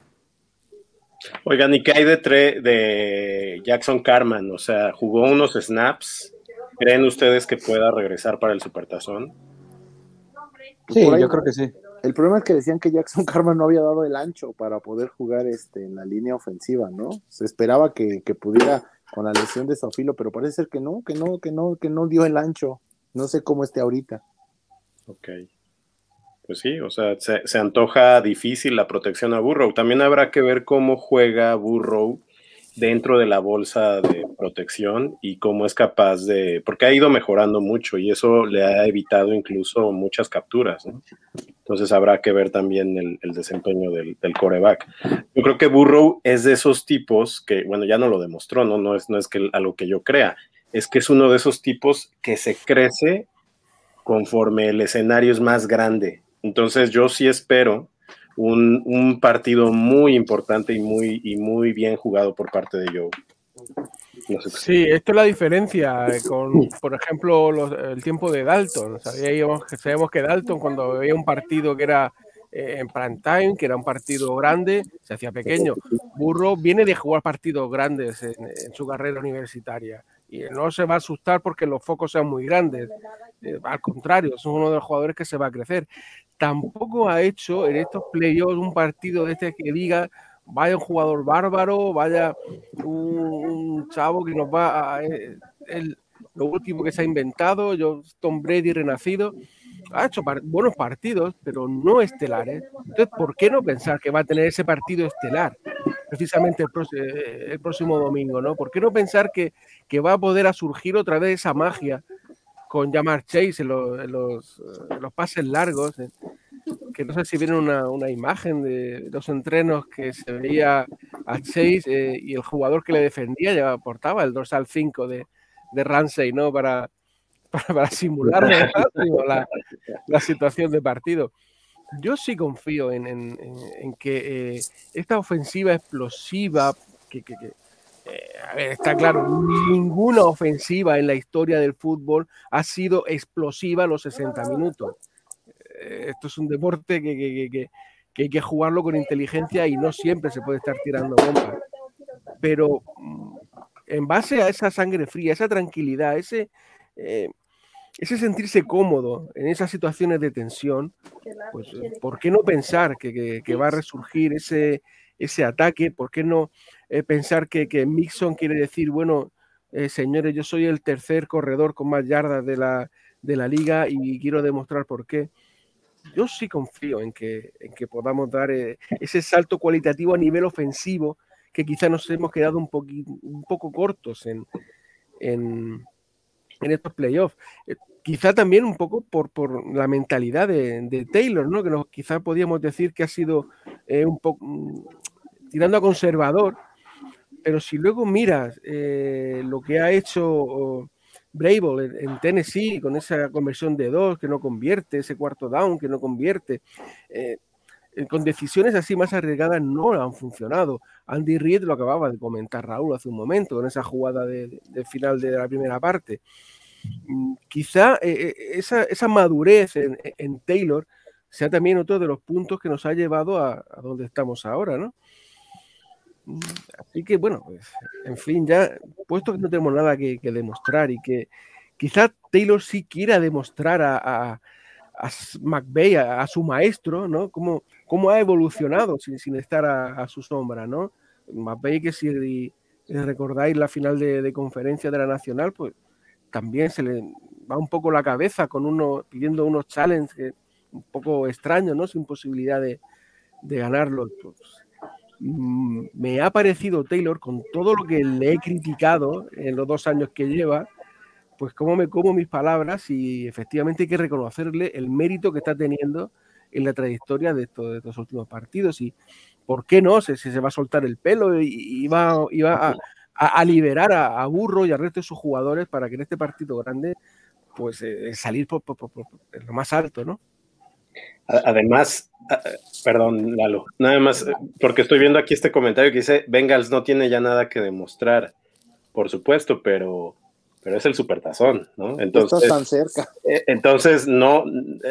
Oigan, ¿y qué hay de, tre de Jackson Carman? O sea, jugó unos snaps. ¿Creen ustedes que pueda regresar para el Supertazón? Sí, ahí, yo creo que sí. El problema es que decían que Jackson Carman no había dado el ancho para poder jugar este, en la línea ofensiva, ¿no? Se esperaba que, que pudiera con la lesión de Sofilo, pero parece ser que no, que no, que no, que no dio el ancho. No sé cómo esté ahorita. Ok. Pues sí, o sea, se, se, antoja difícil la protección a Burrow. También habrá que ver cómo juega Burrow dentro de la bolsa de protección y cómo es capaz de, porque ha ido mejorando mucho y eso le ha evitado incluso muchas capturas, ¿no? Entonces habrá que ver también el, el desempeño del, del, coreback. Yo creo que Burrow es de esos tipos que, bueno, ya no lo demostró, ¿no? No es, no es que algo que yo crea, es que es uno de esos tipos que se crece conforme el escenario es más grande. Entonces yo sí espero un, un, partido muy importante y muy, y muy bien jugado por parte de Joe. No sé sí, esto es la diferencia con, por ejemplo, los, el tiempo de Dalton. Sabíamos, sabíamos que Dalton cuando veía un partido que era eh, en prime time, que era un partido grande, se hacía pequeño. Burro viene de jugar partidos grandes en, en su carrera universitaria y no se va a asustar porque los focos sean muy grandes. Eh, al contrario, es uno de los jugadores que se va a crecer. Tampoco ha hecho en estos playoffs un partido de este que diga vaya un jugador bárbaro, vaya un, un chavo que nos va a el, lo último que se ha inventado, yo Tom Brady renacido. Ha hecho par buenos partidos, pero no estelares. Entonces, ¿por qué no pensar que va a tener ese partido estelar? precisamente el, próximo, el próximo domingo, ¿no? ¿Por qué no pensar que, que va a poder a surgir otra vez esa magia con Jamar Chase en los, en los, en los pases largos. eh, que no sé si vieron una, una imagen de los entrenos que se veía a Chase eh, y el jugador que le defendía ya portaba el dorsal 5 de, de Ramsey, ¿no? Para, para, para simular la, la situación de partido. Yo sí confío en, en- en- en que eh, esta ofensiva explosiva, que, que- que, eh, a ver, está claro, ninguna ofensiva en la historia del fútbol ha sido explosiva los 60 minutos. Eh, esto es un deporte que, hay que jugarlo con inteligencia y no siempre se puede estar tirando bombas. Pero mm, en base a esa sangre fría, esa tranquilidad, ese, eh, sentirse cómodo en esas situaciones de tensión, pues ¿por qué no pensar que va a resurgir ese, ese ataque? ¿Por qué no eh, pensar que, que Mixon quiere decir, bueno, eh, señores, yo soy el tercer corredor con más yardas de la, de la liga y quiero demostrar por qué? Yo sí confío en que, en que podamos dar eh, ese salto cualitativo a nivel ofensivo que quizá nos hemos quedado un, un poco cortos en, en, en estos playoffs. Quizá también un poco por, por la mentalidad de, de Taylor, ¿no? que nos, quizá podríamos decir que ha sido un poco mm, tirando a conservador, pero si luego miras eh, lo que ha hecho oh, Brable en, en Tennessee con esa conversión de dos que no convierte, ese cuarto down que no convierte, eh, eh, con decisiones así más arriesgadas no han funcionado. Andy Reid lo acababa de comentar Raúl hace un momento, en esa jugada de, final de la primera parte. Mm, Quizá esa, esa madurez en, en Taylor sea también otro de los puntos que nos ha llevado a, a donde estamos ahora, ¿no? Así que bueno, pues, en fin, ya puesto que no tenemos nada que, que demostrar y que quizá Taylor sí quiera demostrar a, a, a McVeigh, a, a su maestro, ¿no? Cómo, cómo ha evolucionado sin, sin estar a, su sombra, ¿no? McVeigh que si recordáis la final de, de conferencia de la Nacional, pues también se le va un poco la cabeza con uno pidiendo unos challenges un poco extraños, ¿no? Sin posibilidad de, de ganarlos. Pues, me ha parecido Taylor, con todo lo que le he criticado en los dos años que lleva, pues cómo me como mis palabras y efectivamente hay que reconocerle el mérito que está teniendo en la trayectoria de estos, estos últimos partidos y por qué no, si se va a soltar el pelo y, va, a, liberar a, Burro y al resto de sus jugadores para que en este partido grande pues eh, salir por- por- por- por lo más alto, ¿no? Además, perdón, Lalo, nada más, eh, porque estoy viendo aquí este comentario que dice, Bengals no tiene ya nada que demostrar, por supuesto, pero, pero es el supertazón, ¿no? Entonces, Estás tan cerca. eh, entonces, no,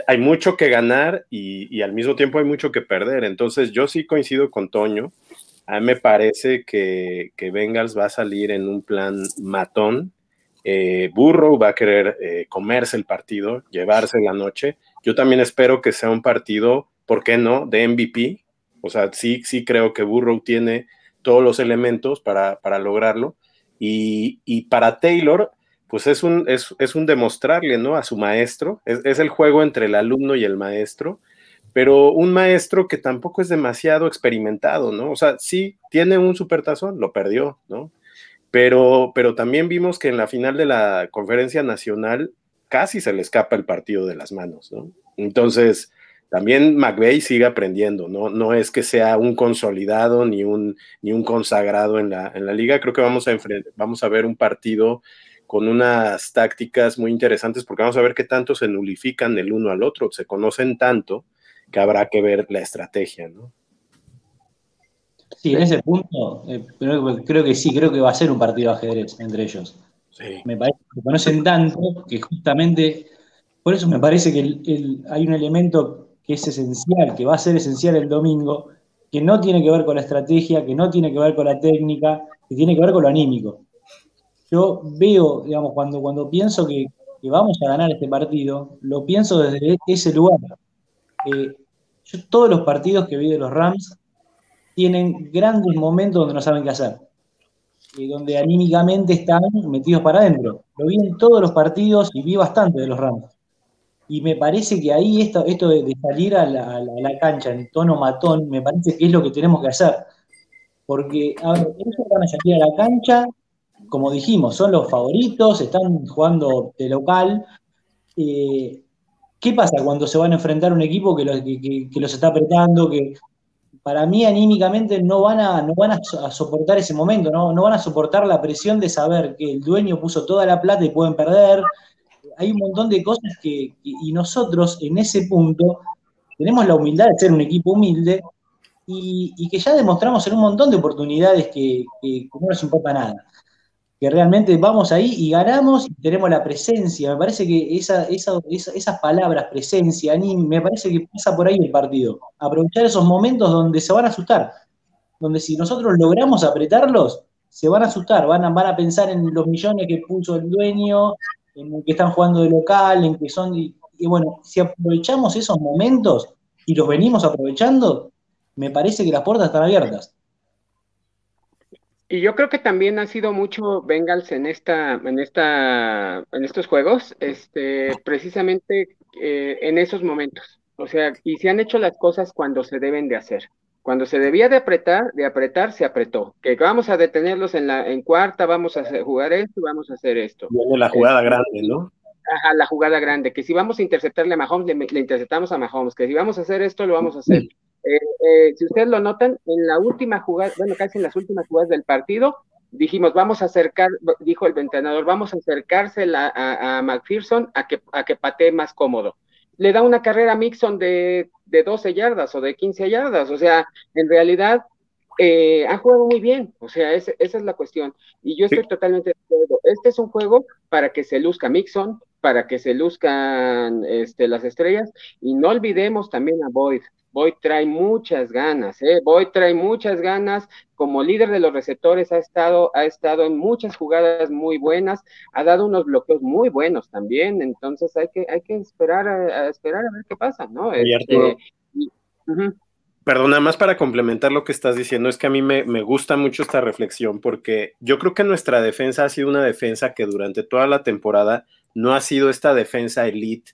hay mucho que ganar y, y al mismo tiempo hay mucho que perder. Entonces, yo sí coincido con Toño. A mí me parece que, que Bengals va a salir en un plan matón. Eh, Burrow va a querer eh, comerse el partido, llevarse la noche. Yo también espero que sea un partido, ¿por qué no?, de MVP. O sea, sí, sí creo que Burrow tiene todos los elementos para, para lograrlo. Y, y para Taylor, pues es un, es, es un demostrarle, ¿no? A su maestro. Es, es el juego entre el alumno y el maestro, pero un maestro que tampoco es demasiado experimentado, ¿no? O sea, sí tiene un supertazón, lo perdió, ¿no? Pero, pero también vimos que en la final de la conferencia nacional casi se le escapa el partido de las manos, ¿no? Entonces, también McVeigh sigue aprendiendo, ¿no? No es que sea un consolidado ni un, ni un consagrado en la, en la liga. Creo que vamos a, vamos a ver un partido con unas tácticas muy interesantes porque vamos a ver qué tanto se nulifican el uno al otro, se conocen tanto que habrá que ver la estrategia, ¿no? Sí, en ese punto, eh, creo, creo que sí, creo que va a ser un partido ajedrez entre ellos. Me parece que conocen tanto que justamente, por eso me parece que hay un elemento que es esencial, que va a ser esencial el domingo, que no tiene que ver con la estrategia, que no tiene que ver con la técnica, que tiene que ver con lo anímico. Yo veo, digamos, cuando, cuando pienso que, que vamos a ganar este partido, lo pienso desde ese lugar. Eh, yo todos los partidos que vi de los Rams tienen grandes momentos donde no saben qué hacer, donde anímicamente están metidos para adentro. Lo vi en todos los partidos y vi bastante de los Rams. Y me parece que ahí esto, esto de, salir a la, cancha en tono matón, me parece que es lo que tenemos que hacer. Porque, a ellos van a salir a la cancha, como dijimos, son los favoritos, están jugando de local, eh, ¿qué pasa cuando se van a enfrentar a un equipo que los, que los está apretando? Que para mí anímicamente no van a, no van a, so- a soportar ese momento, ¿no? no van a soportar la presión de saber que el dueño puso toda la plata y pueden perder. Hay un montón de cosas que, y nosotros en ese punto tenemos la humildad de ser un equipo humilde y, y que ya demostramos en un montón de oportunidades que no nos importa nada. Que realmente vamos ahí y ganamos y tenemos la presencia. Me parece que esa, esa- esa- esas palabras, presencia, anim, me parece que pasa por ahí el partido. Aprovechar esos momentos donde se van a asustar. Donde si nosotros logramos apretarlos, se van a asustar, van a, van a pensar en los millones que puso el dueño, en que están jugando de local, en que son. Y bueno, si aprovechamos esos momentos y los venimos aprovechando, me parece que las puertas están abiertas. Y yo creo que también ha sido mucho Bengals en esta, en esta, en estos juegos, este, precisamente eh, en esos momentos. O sea, y se han hecho las cosas cuando se deben de hacer. Cuando se debía de apretar, de apretar, se apretó. Que vamos a detenerlos en la, en cuarta, vamos a hacer- jugar esto, vamos a hacer esto. Viene la jugada Este, grande, ¿no? Ajá, la jugada grande, que si vamos a interceptarle a Mahomes, le, le interceptamos a Mahomes, que si vamos a hacer esto, lo vamos a hacer. Eh, eh, si ustedes lo notan, en la última jugada, bueno, casi en las últimas jugadas del partido, dijimos, vamos a acercar, dijo el entrenador, vamos a acercársela a, a McPherson a que, a que patee más cómodo. Le da una carrera a Mixon de, de 12 yardas o de 15 yardas, o sea, en realidad eh, ha jugado muy bien, o sea, esa es la cuestión. Y yo estoy totalmente de acuerdo. Este es un juego para que se luzca Mixon, para que se luzcan este, las estrellas, y no olvidemos también a Boyd. Boyd trae muchas ganas, ¿eh? Boyd trae muchas ganas. Como líder de los receptores ha estado, ha estado en muchas jugadas muy buenas, ha dado unos bloqueos muy buenos también. Entonces hay que, hay que esperar a, a esperar a ver qué pasa, ¿no? Este, y- ujú. Perdón, nada más para complementar lo que estás diciendo, es que a mí me, me gusta mucho esta reflexión porque yo creo que nuestra defensa ha sido una defensa que durante toda la temporada no ha sido esta defensa elite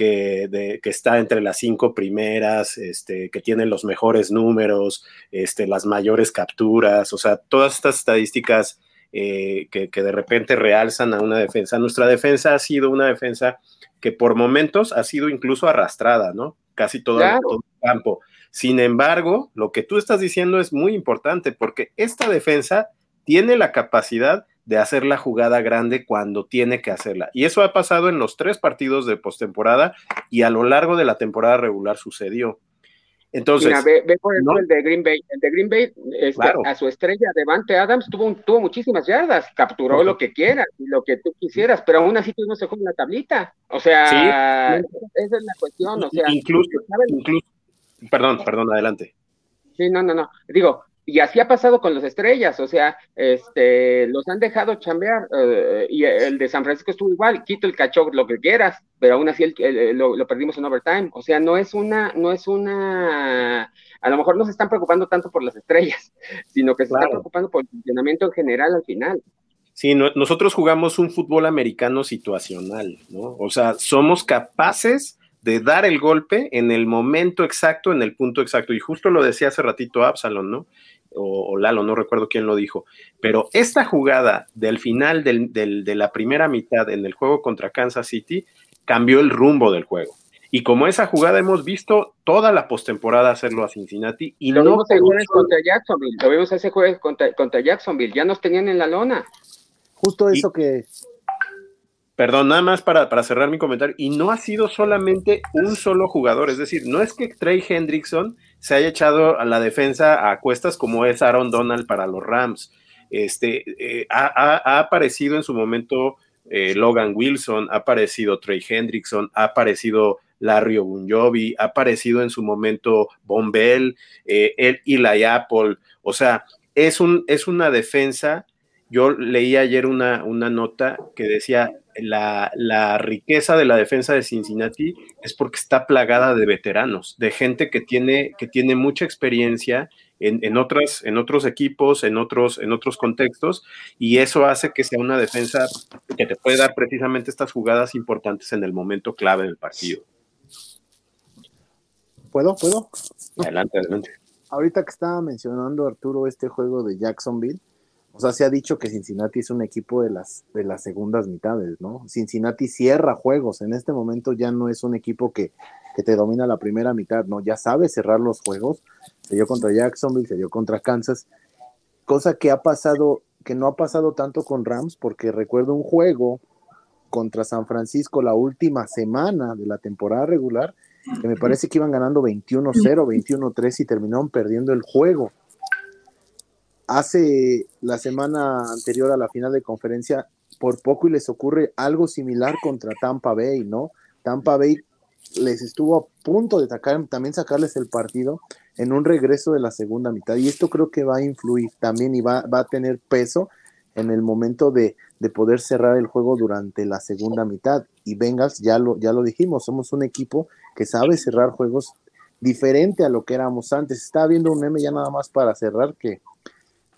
que, de- que está entre las cinco primeras, este, que tiene los mejores números, este, las mayores capturas, o sea, todas estas estadísticas eh, que, que de repente realzan a una defensa. Nuestra defensa ha sido una defensa que por momentos ha sido incluso arrastrada, ¿no? Casi todo, Claro. todo el campo. Sin embargo, lo que tú estás diciendo es muy importante porque esta defensa tiene la capacidad de hacer la jugada grande cuando tiene que hacerla. Y eso ha pasado en los tres partidos de postemporada y a lo largo de la temporada regular sucedió. Entonces, Mira, ve, ve por ejemplo ¿no? el de Green Bay. El de Green Bay, este, Claro. a su estrella, Devante Adams, tuvo, un- tuvo muchísimas yardas, capturó lo que quieras y lo que tú quisieras, pero aún así tú no se juega la tablita. O sea, esa es la cuestión. O sea, incluso, perdón, perdón, adelante. Sí, no, no, no. Digo, y así ha pasado con los estrellas, o sea, este, los han dejado chambear, eh, y el de San Francisco estuvo igual, quito el cacho, lo que quieras, pero aún así el- el- lo, lo perdimos en overtime. O sea, no es una, no es una, a lo mejor no se están preocupando tanto por las estrellas, sino que se están preocupando por el funcionamiento en general al final. Sí, no- nosotros jugamos un fútbol americano situacional, ¿no? O sea, somos capaces de dar el golpe en el momento exacto, en el punto exacto. Y justo lo decía hace ratito Absalom, ¿no? O, o Lalo, no recuerdo quién lo dijo. Pero esta jugada del final del- del- de la primera mitad en el juego contra Kansas City cambió el rumbo del juego. Y como esa jugada hemos visto toda la postemporada hacerlo a Cincinnati y Lo no vimos el jueves solo- contra Jacksonville, lo vimos ese jueves contra, contra Jacksonville, ya nos tenían en la lona. Justo eso que Perdón, nada más para, para cerrar mi comentario. Y no ha sido solamente un solo jugador. Es decir, no es que Trey Hendrickson se haya echado a la defensa a cuestas como es Aaron Donald para los Rams. Este, eh, ha, aparecido en su momento eh, Logan Wilson, ha aparecido Trey Hendrickson, ha aparecido Larry Ogunjobi, ha aparecido en su momento Von Bell, eh, el Eli Apple. O sea, es, un, es una defensa. Yo leí ayer una, una nota que decía la, la riqueza de la defensa de Cincinnati es porque está plagada de veteranos, de gente que tiene, que tiene mucha experiencia en, en, otras, en otros equipos, en otros, en otros contextos, y eso hace que sea una defensa que te puede dar precisamente estas jugadas importantes en el momento clave del partido. ¿Puedo? ¿Puedo? Adelante, adelante. Ahorita que estaba mencionando Arturo este juego de Jacksonville, o sea, se ha dicho que Cincinnati es un equipo de las, de las segundas mitades, ¿no? Cincinnati cierra juegos. En este momento ya no es un equipo que, que te domina la primera mitad, ¿no? Ya sabe cerrar los juegos. Se dio contra Jacksonville, se dio contra Kansas. Cosa que ha pasado, que no ha pasado tanto con Rams, porque recuerdo un juego contra San Francisco la última semana de la temporada regular, que me parece que iban ganando 21-0, 21-3 y terminaron perdiendo el juego. Hace la semana anterior a la final de conferencia, por poco y les ocurre algo similar contra Tampa Bay, ¿no? Tampa Bay les estuvo a punto de atacar, también sacarles el partido en un regreso de la segunda mitad. Y esto creo que va a influir también y va, va a tener peso en el momento de, de, poder cerrar el juego durante la segunda mitad. Y Bengals, ya lo, ya lo dijimos, somos un equipo que sabe cerrar juegos diferente a lo que éramos antes. Estaba viendo un meme ya nada más para cerrar que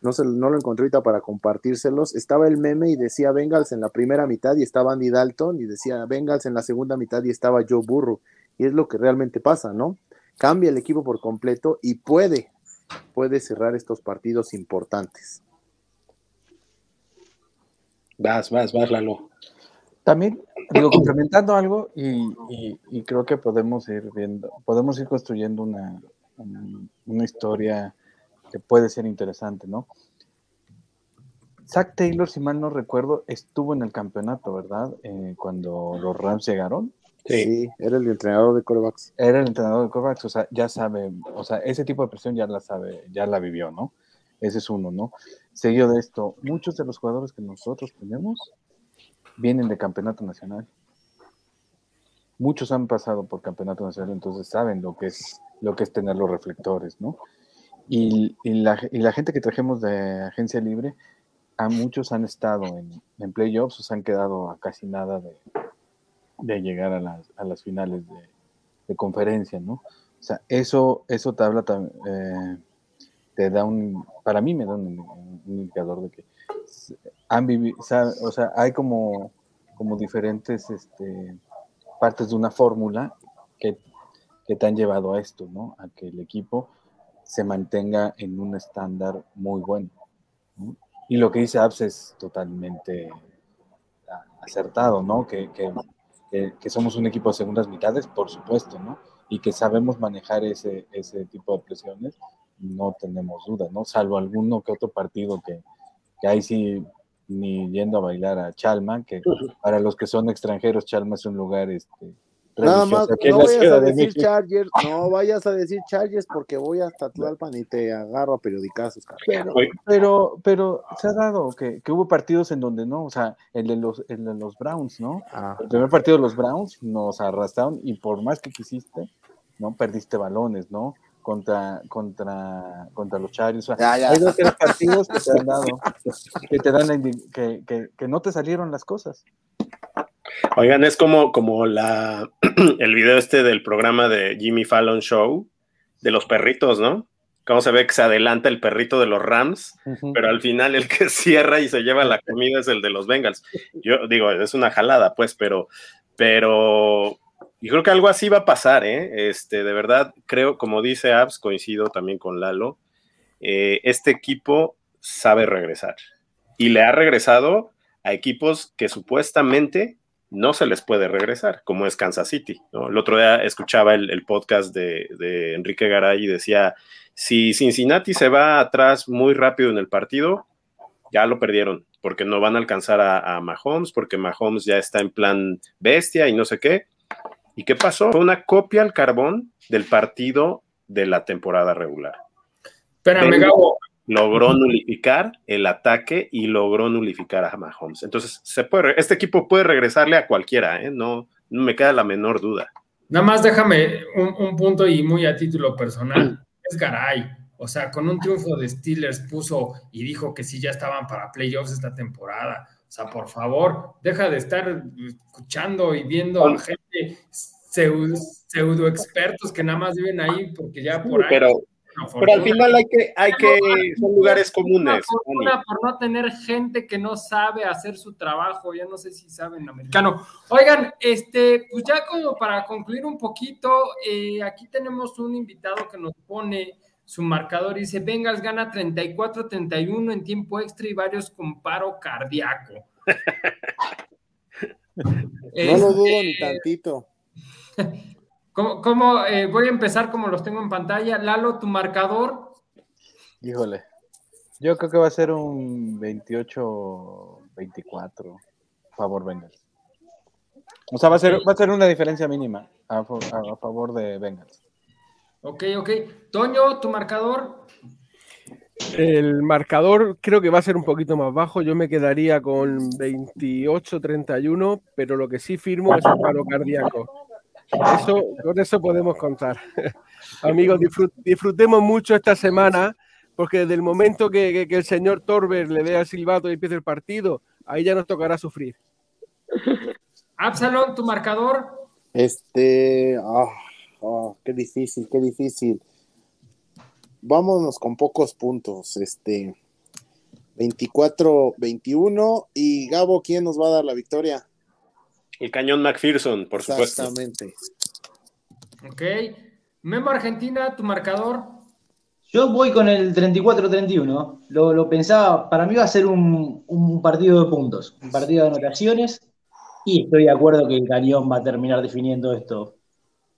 no, se, no lo encontré ahorita para compartírselos. Estaba el meme y decía Bengals en la primera mitad y estaba Andy Dalton y decía Bengals en la segunda mitad y estaba Joe Burrow. Y es lo que realmente pasa, ¿no? Cambia el equipo por completo y puede, puede cerrar estos partidos importantes. Vas, vas, vas, Lalo. También, digo, complementando algo, y, y, y, creo que podemos ir viendo, podemos ir construyendo una, una, una, historia que puede ser interesante, ¿no? Zach Taylor, si mal no recuerdo, estuvo en el campeonato, ¿verdad? Eh, cuando los Rams llegaron. Sí. sí. era el entrenador de corebacks. Era el entrenador de corebacks, o sea, ya sabe, o sea, ese tipo de presión ya la sabe, ya la vivió, ¿no? Ese es uno, ¿no? Seguido de esto, muchos de los jugadores que nosotros tenemos vienen de campeonato nacional. Muchos han pasado por campeonato nacional, entonces saben lo que es, lo que es tener los reflectores, ¿no? Y, la, gente que trajimos de agencia libre, a muchos han estado en, en playoffs, o se han quedado a casi nada de, llegar a las, a las finales de, conferencia, ¿no? O sea, eso, eso te habla, eh, te da un, para mí me da un, indicador de que han vivido, o sea, hay como, como diferentes este, partes de una fórmula que, que, te han llevado a esto, ¿no? A que el equipo se mantenga en un estándar muy bueno. ¿no? Y lo que dice Abs es totalmente acertado, ¿no? Que, que, que, somos un equipo de segundas mitades, por supuesto, ¿no? Y que sabemos manejar ese, ese tipo de presiones, no tenemos duda, ¿no? Salvo alguno que otro partido que, que ahí sí ni yendo a bailar a Chalma, que para los que son extranjeros, Chalma es un lugar este, Nada más, no vayas a decir Chargers, no vayas a decir Chargers porque voy hasta Tlalpan y te agarro a periodicazos. Pero, pero, pero, se ha dado que, que, hubo partidos en donde no, o sea, el de los, el de los Browns, ¿no? Ajá. El primer partido de los Browns nos arrastraron y por más que quisiste, ¿no? Perdiste balones, ¿no? contra, contra, contra los Chargers. O sea, ya, ya. Hay dos tres partidos que te han dado, que te dan que, que, que, no te salieron las cosas. Oigan, es como, como la, el video este del programa de Jimmy Fallon Show de los perritos, ¿no? Cómo se ve que se adelanta el perrito de los Rams, uh -huh. pero al final el que cierra y se lleva la comida es el de los Bengals. Yo digo, es una jalada, pues, pero, pero y creo que algo así va a pasar, ¿eh? Este, de verdad, creo, como dice Abs, coincido también con Lalo, eh, este equipo sabe regresar. Y le ha regresado a equipos que supuestamente no se les puede regresar, como es Kansas City. ¿no? El otro día escuchaba el, el podcast de, de, Enrique Garay y decía, si Cincinnati se va atrás muy rápido en el partido, ya lo perdieron, porque no van a alcanzar a, a Mahomes, porque Mahomes ya está en plan bestia y no sé qué. ¿Y qué pasó? Fue una copia al carbón del partido de la temporada regular. Espérame, Gabo. Logró nulificar el ataque y logró nulificar a Mahomes. Entonces, se puede, este equipo puede regresarle a cualquiera, ¿eh? no, no me queda la menor duda. Nada más déjame un, un punto y muy a título personal. Es Garay. O sea, con un triunfo de Steelers puso y dijo que sí ya estaban para playoffs esta temporada. O sea, por favor, deja de estar escuchando y viendo a gente pseudo, pseudo expertos que nada más viven ahí porque ya por ahí. Pero, pero al final hay que, hay que, son lugares comunes. Una por no tener gente que no sabe hacer su trabajo, ya no sé si saben americano. Oigan, este, pues ya como para concluir un poquito, eh, aquí tenemos un invitado que nos pone su marcador dice, Bengals gana 34-31 en tiempo extra y varios con paro cardíaco. No lo dudo ni Este, tantito. ¿Cómo, cómo, eh, voy a empezar como los tengo en pantalla. Lalo, tu marcador. Híjole. Yo creo que va a ser un 28-24 favor Bengals. O sea, va a ser, va a ser una diferencia mínima a favor de Bengals. Ok, ok. Toño, tu marcador. El marcador creo que va a ser un poquito más bajo. Yo me quedaría con 28-31, pero lo que sí firmo es un paro cardíaco. Eso, con eso podemos contar. Amigos, disfrut- disfrutemos mucho esta semana, porque desde el momento que, que- que el señor Torber le dé al silbato y empiece el partido, ahí ya nos tocará sufrir. Absalón, tu marcador. Este, ah, qué difícil, qué difícil. Vámonos con pocos puntos. Este, 24-21. Y Gabo, ¿quién nos va a dar la victoria? El cañón McPherson, por supuesto. Exactamente. Ok. Memo Argentina, tu marcador. Yo voy con el 34-31. Lo, lo pensaba, para mí va a ser un, un partido de puntos, un partido de anotaciones. Y estoy de acuerdo que el Cañón va a terminar definiendo esto.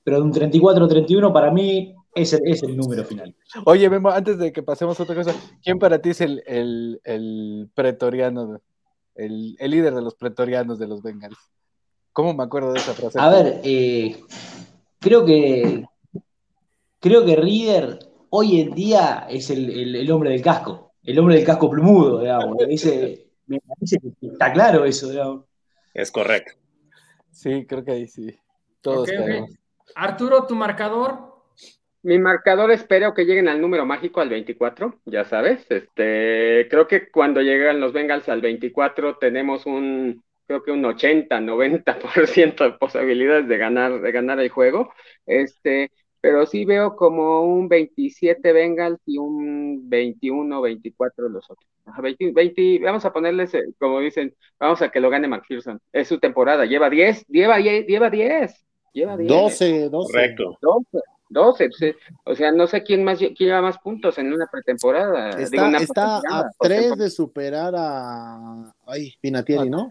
Pero de un 34-31 para mí es el, es el número final. Oye, Memo, antes de que pasemos a otra cosa, ¿quién para ti es el, el, el pretoriano, el, el líder de los pretorianos de los Bengals? ¿Cómo me acuerdo de esa frase? A ver, eh, creo que creo que Reader hoy en día es el, el- el hombre del casco, el hombre del casco plumudo, digamos. Ese- me parece que está claro eso, digamos. Es correcto. Sí, creo que ahí sí. Todos Ok, ok. caemos. Arturo, tu marcador. Mi marcador espero que lleguen al número mágico al 24, ya sabes. Este, creo que cuando llegan los Bengals al 24 tenemos un, creo que un 80, 90% de posibilidades de ganar, de ganar el juego. Este, pero sí veo como un 27 Bengals y un 21, 24 los otros. Ajá, 20, 20, vamos a ponerles, eh, como dicen, vamos a que lo gane McPherson. Es su temporada, lleva 10, lleva, lleva 10, lleva 10. 12, 12. Correcto. 12, 12, pues, eh, o sea, no sé quién más quién lleva más puntos en una pretemporada. Digo, Está, una está a postemporada, tres postemporada. de superar a ay, Pinatieri, ¿no?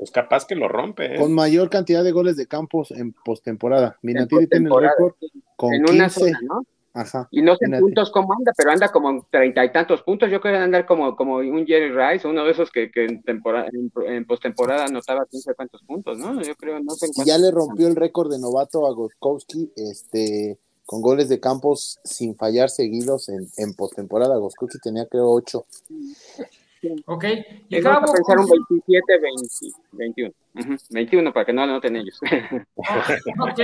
Pues capaz que lo rompe. ¿eh? Con mayor cantidad de goles de campos en postemporada. Pinatieri tiene el récord con en una 15. zona, ¿no? Ajá. Y no sé en puntos cómo anda, pero anda como en treinta y tantos puntos. Yo creo que debe andar como, como un Jerry Rice, uno de esos que, que en, temporada, en, en postemporada anotaba quién sabe cuántos puntos, ¿no? Yo creo, no sé en Y ya le rompió el récord de novato a Goskowski, este, con goles de campos sin fallar seguidos en, en postemporada. Goskowski tenía creo 8. Ok. Y Eh, Vamos Gabo, a pensar un con- 27, 20, 21. Ujú, 21 para que no lo noten ellos. ok.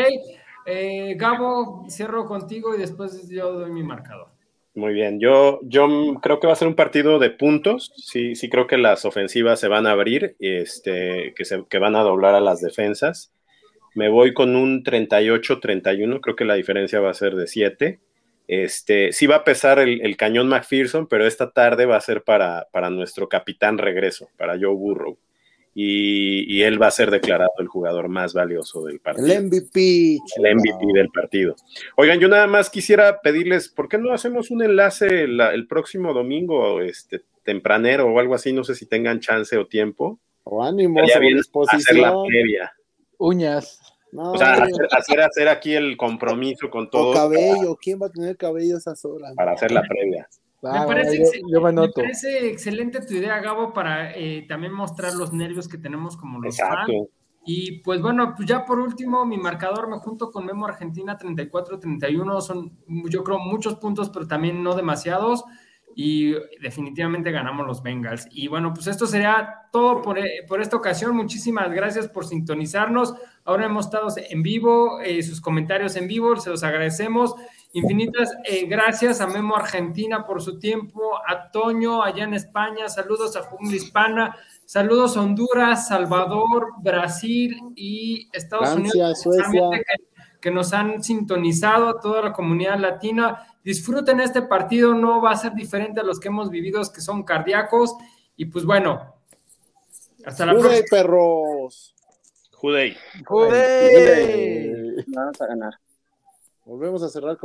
Eh, Gabo, cierro contigo y después yo doy mi marcador. Muy bien, yo, yo creo que va a ser un partido de puntos. Sí, sí creo que las ofensivas se van a abrir, este, que, se, que van a doblar a las defensas. Me voy con un 38-31, creo que la diferencia va a ser de 7. Este, sí va a pesar el, el cañón McPherson, pero esta tarde va a ser para, para nuestro capitán regreso, para Joe Burrow. Y, y él va a ser declarado el jugador más valioso del partido El MVP. el MVP del partido. Oigan, yo nada más quisiera pedirles, ¿por qué no hacemos un enlace la- el próximo domingo, este, tempranero o algo así? No sé si tengan chance o tiempo. O ánimo, Estaría sobre bien hacer la previa. Uñas. No, O sea, hacer, hacer, hacer aquí el compromiso con o todos cabello. ¿Quién va a tener cabello a esas horas? para hacer la previa. Me parece, yo, yo me me parece excelente tu idea, Gabo, para eh, también mostrar los nervios que tenemos como los fans. Exacto. Y pues bueno, pues ya por último, mi marcador me junto con Memo Argentina 34-31. Son, yo creo, muchos puntos, pero también no demasiados. Y definitivamente ganamos los Bengals. Y bueno, pues esto sería todo por, eh, por esta ocasión. Muchísimas gracias por sintonizarnos. Ahora hemos estado en vivo, eh, sus comentarios en vivo, se los agradecemos. Infinitas eh, gracias a Memo Argentina por su tiempo, a Toño allá en España, saludos a Jungla Hispana, saludos a Honduras, Salvador, Brasil y Estados Francia, Unidos, Suecia. que, que nos han sintonizado a toda la comunidad latina. Disfruten este partido, no va a ser diferente a los que hemos vivido, que son cardíacos. Y pues bueno, hasta la ¡Uy, próxima. perros! Judey. ¡Joder! Vamos a ganar. Volvemos a cerrar con